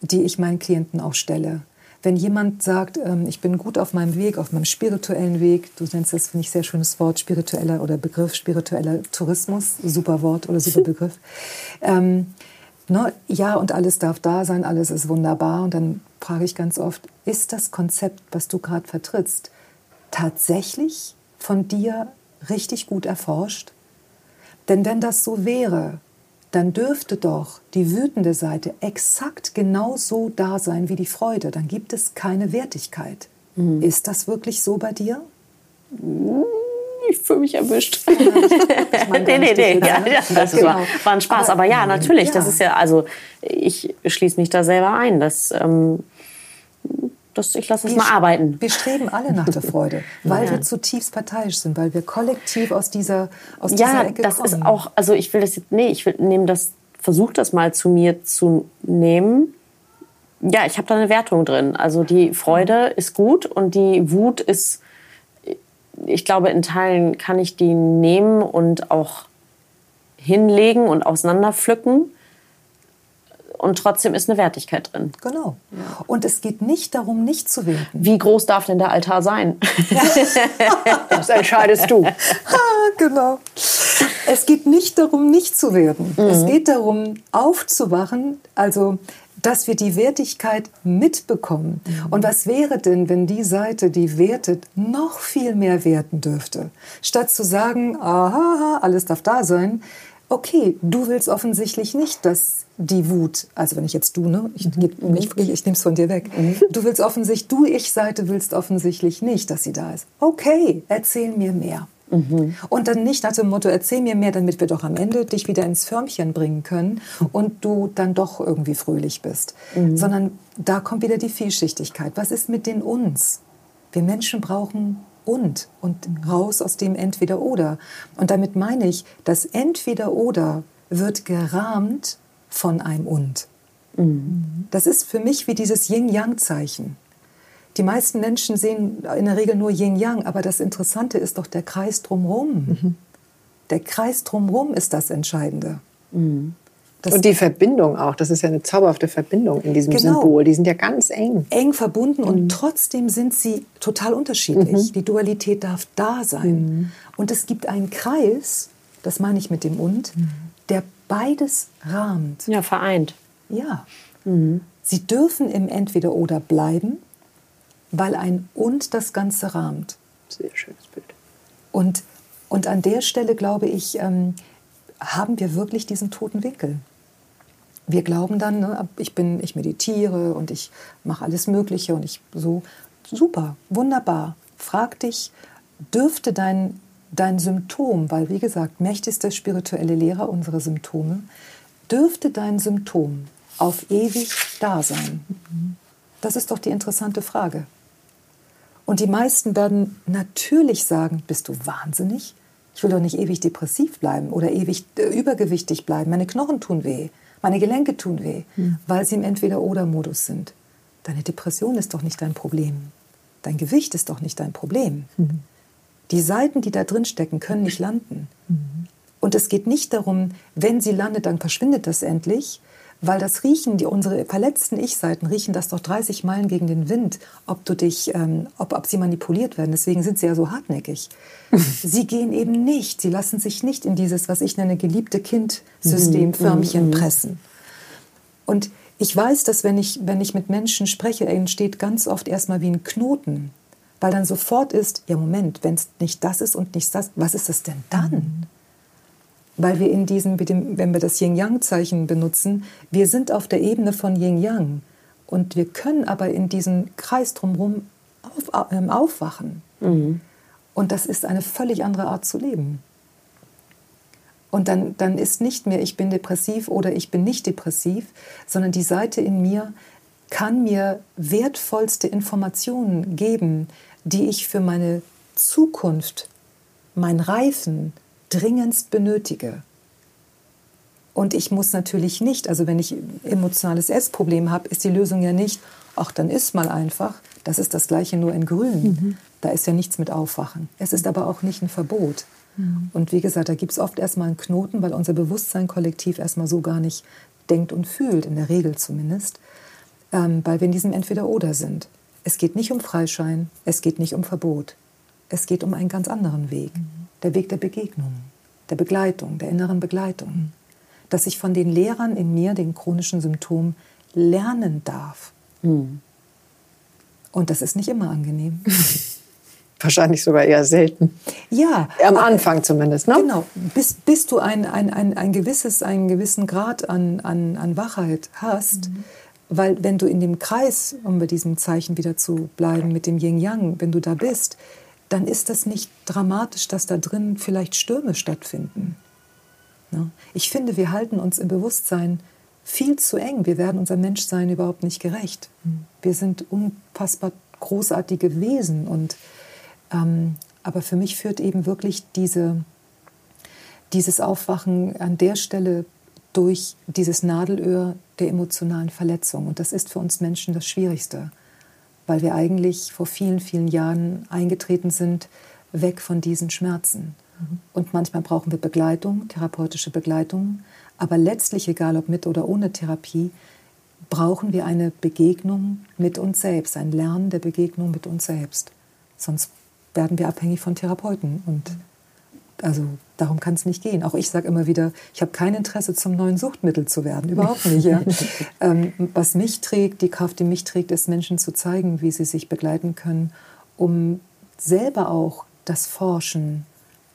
die ich meinen Klienten auch stelle. Wenn jemand sagt, ähm, ich bin gut auf meinem Weg, auf meinem spirituellen Weg, du nennst das, finde ich, sehr schönes Wort, spiritueller oder Begriff, spiritueller Tourismus, super Wort oder super Begriff. ähm, ne, ja, und alles darf da sein, alles ist wunderbar. Und dann frage ich ganz oft, ist das Konzept, was du gerade vertrittst, tatsächlich von dir richtig gut erforscht? Denn wenn das so wäre, dann dürfte doch die wütende Seite exakt genauso da sein wie die Freude. Dann gibt es keine Wertigkeit. Mhm. Ist das wirklich so bei dir? Ich fühle mich erwischt. Ja, ich mein, nee, nee, nee. Ja, ja, das genau. war, war, ein Spaß. Aber, Aber ja, natürlich. Das ist ja, also ich schließe mich da selber ein. Das ähm, das, ich lasse es mal arbeiten. Wir streben alle nach der Freude, weil ja. wir zutiefst parteiisch sind, weil wir kollektiv aus dieser, aus ja, dieser Ecke das kommen. ist auch, also ich will das jetzt, nee, ich will nehmen das, versuche das mal zu mir zu nehmen. Ja, ich habe da eine Wertung drin. Also die Freude ist gut und die Wut ist, ich glaube, in Teilen kann ich die nehmen und auch hinlegen und auseinanderpflücken und trotzdem ist eine Wertigkeit drin. Genau. Und es geht nicht darum, nicht zu werden. Wie groß darf denn der Altar sein? das entscheidest du. genau. Es geht nicht darum, nicht zu werden. Mhm. Es geht darum, aufzuwachen, also dass wir die Wertigkeit mitbekommen. Mhm. Und was wäre denn, wenn die Seite, die wertet, noch viel mehr werten dürfte? Statt zu sagen, aha, alles darf da sein, okay, du willst offensichtlich nicht, dass die Wut, also wenn ich jetzt du, ne, ich, mhm. ich, ich, ich nehme es von dir weg. Mhm. Du willst offensichtlich, du Ich-Seite willst offensichtlich nicht, dass sie da ist. Okay, erzähl mir mehr. Mhm. Und dann nicht nach dem Motto, erzähl mir mehr, damit wir doch am Ende dich wieder ins Förmchen bringen können und du dann doch irgendwie fröhlich bist. Mhm. Sondern da kommt wieder die Vielschichtigkeit. Was ist mit den uns? Wir Menschen brauchen und und raus aus dem Entweder-Oder. Und damit meine ich, das Entweder-Oder wird gerahmt von einem und. Mhm. Das ist für mich wie dieses Yin-Yang-Zeichen. Die meisten Menschen sehen in der Regel nur Yin-Yang, aber das Interessante ist doch der Kreis drumherum. Mhm. Der Kreis drumherum ist das Entscheidende. Mhm. Das und die Verbindung auch, das ist ja eine zauberhafte Verbindung in diesem genau. Symbol. Die sind ja ganz eng. Eng verbunden mhm. und trotzdem sind sie total unterschiedlich. Mhm. Die Dualität darf da sein. Mhm. Und es gibt einen Kreis, das meine ich mit dem und, mhm. der beides rahmt. Ja, vereint. Ja. Mhm. Sie dürfen im Entweder-Oder bleiben, weil ein und das Ganze rahmt. Sehr schönes Bild. Und, und an der Stelle, glaube ich, ähm, haben wir wirklich diesen toten Winkel. Wir glauben dann, ne, ich bin, ich meditiere und ich mache alles Mögliche und ich so super, wunderbar. Frag dich, dürfte dein dein Symptom, weil wie gesagt, mächtigster spirituelle Lehrer unsere Symptome, dürfte dein Symptom auf ewig da sein? Das ist doch die interessante Frage. Und die meisten werden natürlich sagen, bist du wahnsinnig? Ich will doch nicht ewig depressiv bleiben oder ewig äh, übergewichtig bleiben. Meine Knochen tun weh, meine Gelenke tun weh, mhm. weil sie im Entweder-Oder-Modus sind. Deine Depression ist doch nicht dein Problem. Dein Gewicht ist doch nicht dein Problem. Mhm. Die Seiten, die da drin stecken, können nicht landen. Mhm. Und es geht nicht darum, wenn sie landet, dann verschwindet das endlich, weil das riechen, die, unsere verletzten Ich-Seiten riechen das doch 30 Meilen gegen den Wind, ob du dich, ähm, ob, ob sie manipuliert werden. Deswegen sind sie ja so hartnäckig. sie gehen eben nicht, sie lassen sich nicht in dieses, was ich nenne, geliebte Kind-System-Förmchen mhm. mhm. pressen. Und ich weiß, dass wenn ich, wenn ich mit Menschen spreche, entsteht ganz oft erstmal wie ein Knoten weil dann sofort ist, ja Moment, wenn es nicht das ist und nicht das, was ist es denn dann? Weil wir in diesem, wenn wir das Yin-Yang-Zeichen benutzen, wir sind auf der Ebene von Yin-Yang und wir können aber in diesem Kreis drumherum auf, äh, aufwachen. Mhm. Und das ist eine völlig andere Art zu leben. Und dann, dann ist nicht mehr, ich bin depressiv oder ich bin nicht depressiv, sondern die Seite in mir kann mir wertvollste Informationen geben, die ich für meine Zukunft, mein Reifen dringendst benötige. Und ich muss natürlich nicht, also wenn ich emotionales Essproblem habe, ist die Lösung ja nicht, ach, dann isst mal einfach. Das ist das Gleiche nur in Grün. Mhm. Da ist ja nichts mit Aufwachen. Es ist aber auch nicht ein Verbot. Mhm. Und wie gesagt, da gibt es oft erstmal einen Knoten, weil unser Bewusstsein kollektiv erstmal so gar nicht denkt und fühlt, in der Regel zumindest, ähm, weil wir in diesem Entweder-Oder sind. Es geht nicht um Freischein, es geht nicht um Verbot. Es geht um einen ganz anderen Weg. Mhm. Der Weg der Begegnung, der Begleitung, der inneren Begleitung. Dass ich von den Lehrern in mir, den chronischen Symptomen, lernen darf. Mhm. Und das ist nicht immer angenehm. Wahrscheinlich sogar eher selten. Ja. Am Anfang zumindest, ne? Genau. Bis, bis du ein, ein, ein, ein gewisses, einen gewissen Grad an, an, an Wachheit hast, mhm. Weil wenn du in dem Kreis, um bei diesem Zeichen wieder zu bleiben, mit dem Yin-Yang, wenn du da bist, dann ist das nicht dramatisch, dass da drin vielleicht Stürme stattfinden. Ne? Ich finde, wir halten uns im Bewusstsein viel zu eng. Wir werden unser Menschsein überhaupt nicht gerecht. Wir sind unfassbar großartige Wesen. Und, ähm, aber für mich führt eben wirklich diese, dieses Aufwachen an der Stelle durch dieses Nadelöhr der emotionalen Verletzung. Und das ist für uns Menschen das Schwierigste, weil wir eigentlich vor vielen, vielen Jahren eingetreten sind, weg von diesen Schmerzen. Mhm. Und manchmal brauchen wir Begleitung, therapeutische Begleitung. Aber letztlich, egal ob mit oder ohne Therapie, brauchen wir eine Begegnung mit uns selbst, ein Lernen der Begegnung mit uns selbst. Sonst werden wir abhängig von Therapeuten. Und also Darum kann es nicht gehen. Auch ich sage immer wieder, ich habe kein Interesse, zum neuen Suchtmittel zu werden. Überhaupt nicht. Ja. ähm, was mich trägt, die Kraft, die mich trägt, ist, Menschen zu zeigen, wie sie sich begleiten können, um selber auch das Forschen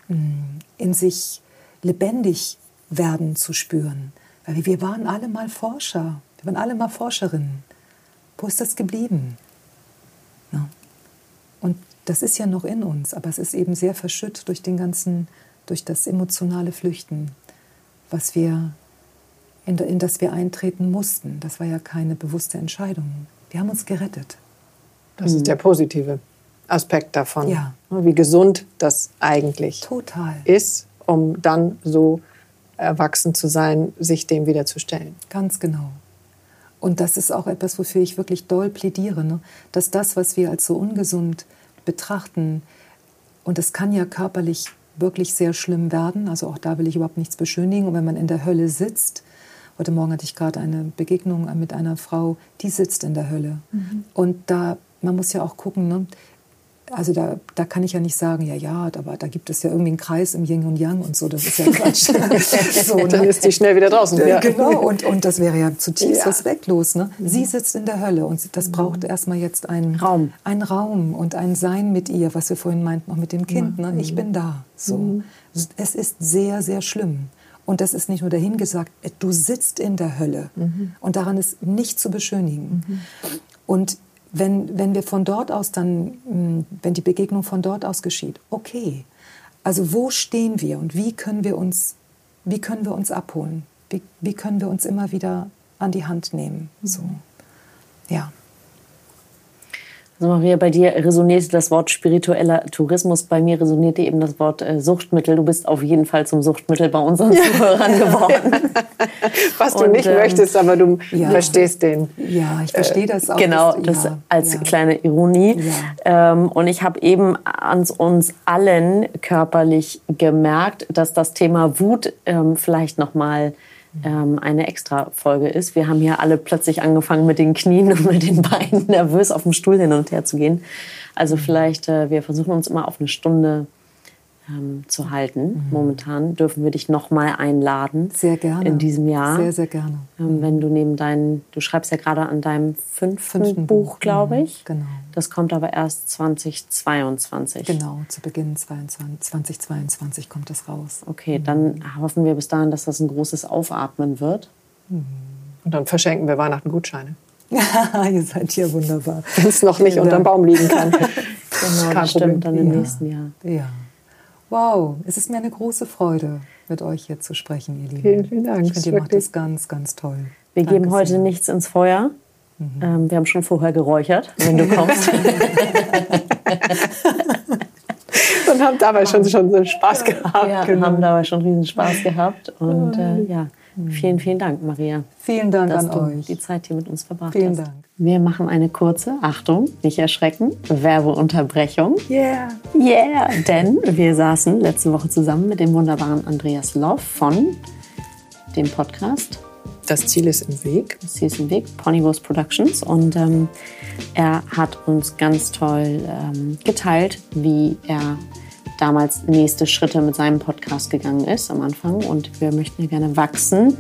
mm, in sich lebendig werden zu spüren. Weil wir waren alle mal Forscher. Wir waren alle mal Forscherinnen. Wo ist das geblieben? Ja. Und das ist ja noch in uns, aber es ist eben sehr verschüttet durch den ganzen durch das emotionale Flüchten, was wir, in, in das wir eintreten mussten. Das war ja keine bewusste Entscheidung. Wir haben uns gerettet. Das ist der positive Aspekt davon. Ja. Wie gesund das eigentlich Total. ist, um dann so erwachsen zu sein, sich dem wieder zu stellen. Ganz genau. Und das ist auch etwas, wofür ich wirklich doll plädiere, ne? dass das, was wir als so ungesund betrachten, und es kann ja körperlich wirklich sehr schlimm werden. Also auch da will ich überhaupt nichts beschönigen. Und wenn man in der Hölle sitzt, heute Morgen hatte ich gerade eine Begegnung mit einer Frau, die sitzt in der Hölle. Mhm. Und da, man muss ja auch gucken, ne? Also da, da kann ich ja nicht sagen, ja, ja, aber da gibt es ja irgendwie einen Kreis im Yin und Yang und so, das ist ja Quatsch. so, ne? Dann ist die schnell wieder draußen. Ja. Genau, und, und das wäre ja zutiefst ja. respektlos. Ne? Sie sitzt in der Hölle und das braucht erstmal jetzt einen Raum. einen Raum und ein Sein mit ihr, was wir vorhin meinten, auch mit dem Kind. Ne? Ich bin da. So. Mhm. Es ist sehr, sehr schlimm. Und das ist nicht nur dahingesagt, du sitzt in der Hölle. Mhm. Und daran ist nicht zu beschönigen. Mhm. Und wenn, wenn wir von dort aus dann, hm, wenn die Begegnung von dort aus geschieht, okay. Also wo stehen wir und wie können wir uns, wie können wir uns abholen? Wie, wie können wir uns immer wieder an die Hand nehmen? So, ja. Also Maria, bei dir resoniert das Wort spiritueller Tourismus, bei mir resoniert eben das Wort äh, Suchtmittel. Du bist auf jeden Fall zum Suchtmittel bei unseren Zuhörern geworden. Was du und, nicht ähm, möchtest, aber du ja. verstehst den. Ja, ich verstehe das auch. Genau, das, ja, als ja. kleine Ironie. Ähm, und ich habe eben an uns allen körperlich gemerkt, dass das Thema Wut ähm, vielleicht noch mal ähm, eine extra Folge ist. Wir haben hier alle plötzlich angefangen mit den Knien und mit den Beinen nervös auf dem Stuhl hin und her zu gehen. Also vielleicht, äh, wir versuchen uns immer auf eine Stunde ähm, zu halten. Mhm. Momentan dürfen wir dich noch mal einladen. Sehr gerne. In diesem Jahr. Sehr, sehr gerne. Ähm, wenn du neben deinen, du schreibst ja gerade an deinem fünften, fünften Buch, Buch glaube mhm. ich. Mhm, genau. Das kommt aber erst 2022. Genau, zu Beginn 22, 2022 kommt das raus. Okay, mhm. dann hoffen wir bis dahin, dass das ein großes Aufatmen wird. Mhm. Und dann verschenken wir Weihnachten Gutscheine. ihr seid hier wunderbar. Wenn es noch nicht unter dem Baum liegen kann. genau, das stimmt dann im ja. nächsten Jahr. Ja. Wow, es ist mir eine große Freude, mit euch hier zu sprechen, ihr Lieben. Vielen, vielen Dank. Ich finde, ihr macht das ganz, ganz toll. Wir Danke geben heute sehr. nichts ins Feuer. Mhm. Ähm, wir haben schon vorher geräuchert, wenn du kommst. und haben dabei schon, schon so Spaß gehabt. Ja, genau. haben dabei schon riesen Spaß gehabt. Und äh, ja, vielen, vielen Dank, Maria. Vielen Dank dass an du euch. die Zeit hier mit uns verbracht vielen hast. Dank. Wir machen eine kurze, Achtung, nicht erschrecken, Werbeunterbrechung. Yeah. Yeah, denn wir saßen letzte Woche zusammen mit dem wunderbaren Andreas Loff von dem Podcast. Das Ziel ist im Weg. Das Ziel ist im Weg, Ponywurst Productions. Und ähm, er hat uns ganz toll ähm, geteilt, wie er damals nächste Schritte mit seinem Podcast gegangen ist am Anfang. Und wir möchten ja gerne wachsen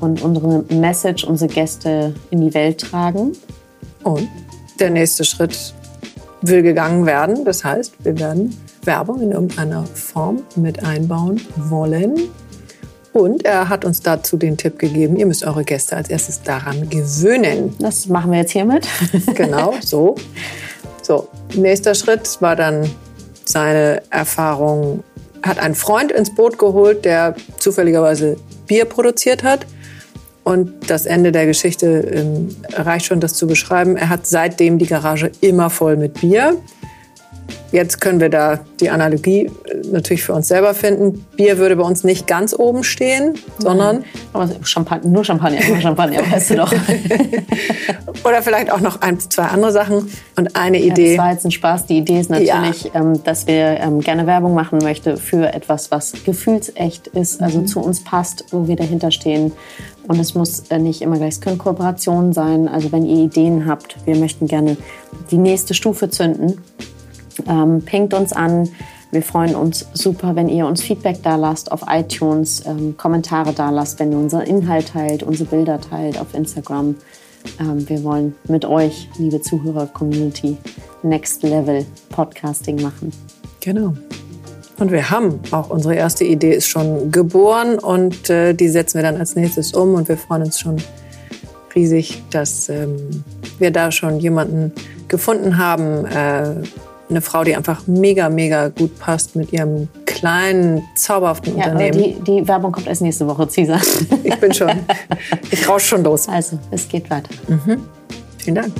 und unsere Message, unsere Gäste in die Welt tragen. Und der nächste Schritt will gegangen werden. Das heißt, wir werden Werbung in irgendeiner Form mit einbauen wollen. Und er hat uns dazu den Tipp gegeben, ihr müsst eure Gäste als erstes daran gewöhnen. Das machen wir jetzt hiermit. genau, so. So, nächster Schritt war dann seine Erfahrung, hat einen Freund ins Boot geholt, der zufälligerweise Bier produziert hat. Und das Ende der Geschichte ähm, reicht schon, das zu beschreiben. Er hat seitdem die Garage immer voll mit Bier. Jetzt können wir da die Analogie äh, natürlich für uns selber finden. Bier würde bei uns nicht ganz oben stehen, sondern. Aber Champagner, nur Champagner, nur Champagner, weißt du doch. Oder vielleicht auch noch ein, zwei andere Sachen. Und eine Idee. Ja, das war jetzt ein Spaß. Die Idee ist natürlich, ja. ähm, dass wir ähm, gerne Werbung machen möchten für etwas, was gefühlsecht ist, also mhm. zu uns passt, wo wir dahinter stehen. Und es muss äh, nicht immer gleich, es können Kooperationen sein. Also wenn ihr Ideen habt, wir möchten gerne die nächste Stufe zünden ähm, pingt uns an. Wir freuen uns super, wenn ihr uns Feedback da lasst auf iTunes, ähm, Kommentare da lasst, wenn ihr unseren Inhalt teilt, unsere Bilder teilt auf Instagram. Ähm, wir wollen mit euch, liebe Zuhörer-Community, Next Level Podcasting machen. Genau. Und wir haben auch unsere erste Idee ist schon geboren und äh, die setzen wir dann als nächstes um und wir freuen uns schon riesig, dass ähm, wir da schon jemanden gefunden haben, äh, eine Frau, die einfach mega, mega gut passt mit ihrem kleinen, zauberhaften ja, Unternehmen. Die, die Werbung kommt erst nächste Woche, Cesar. Ich bin schon, ich rausch schon los. Also, es geht weiter. Mhm. Vielen Dank.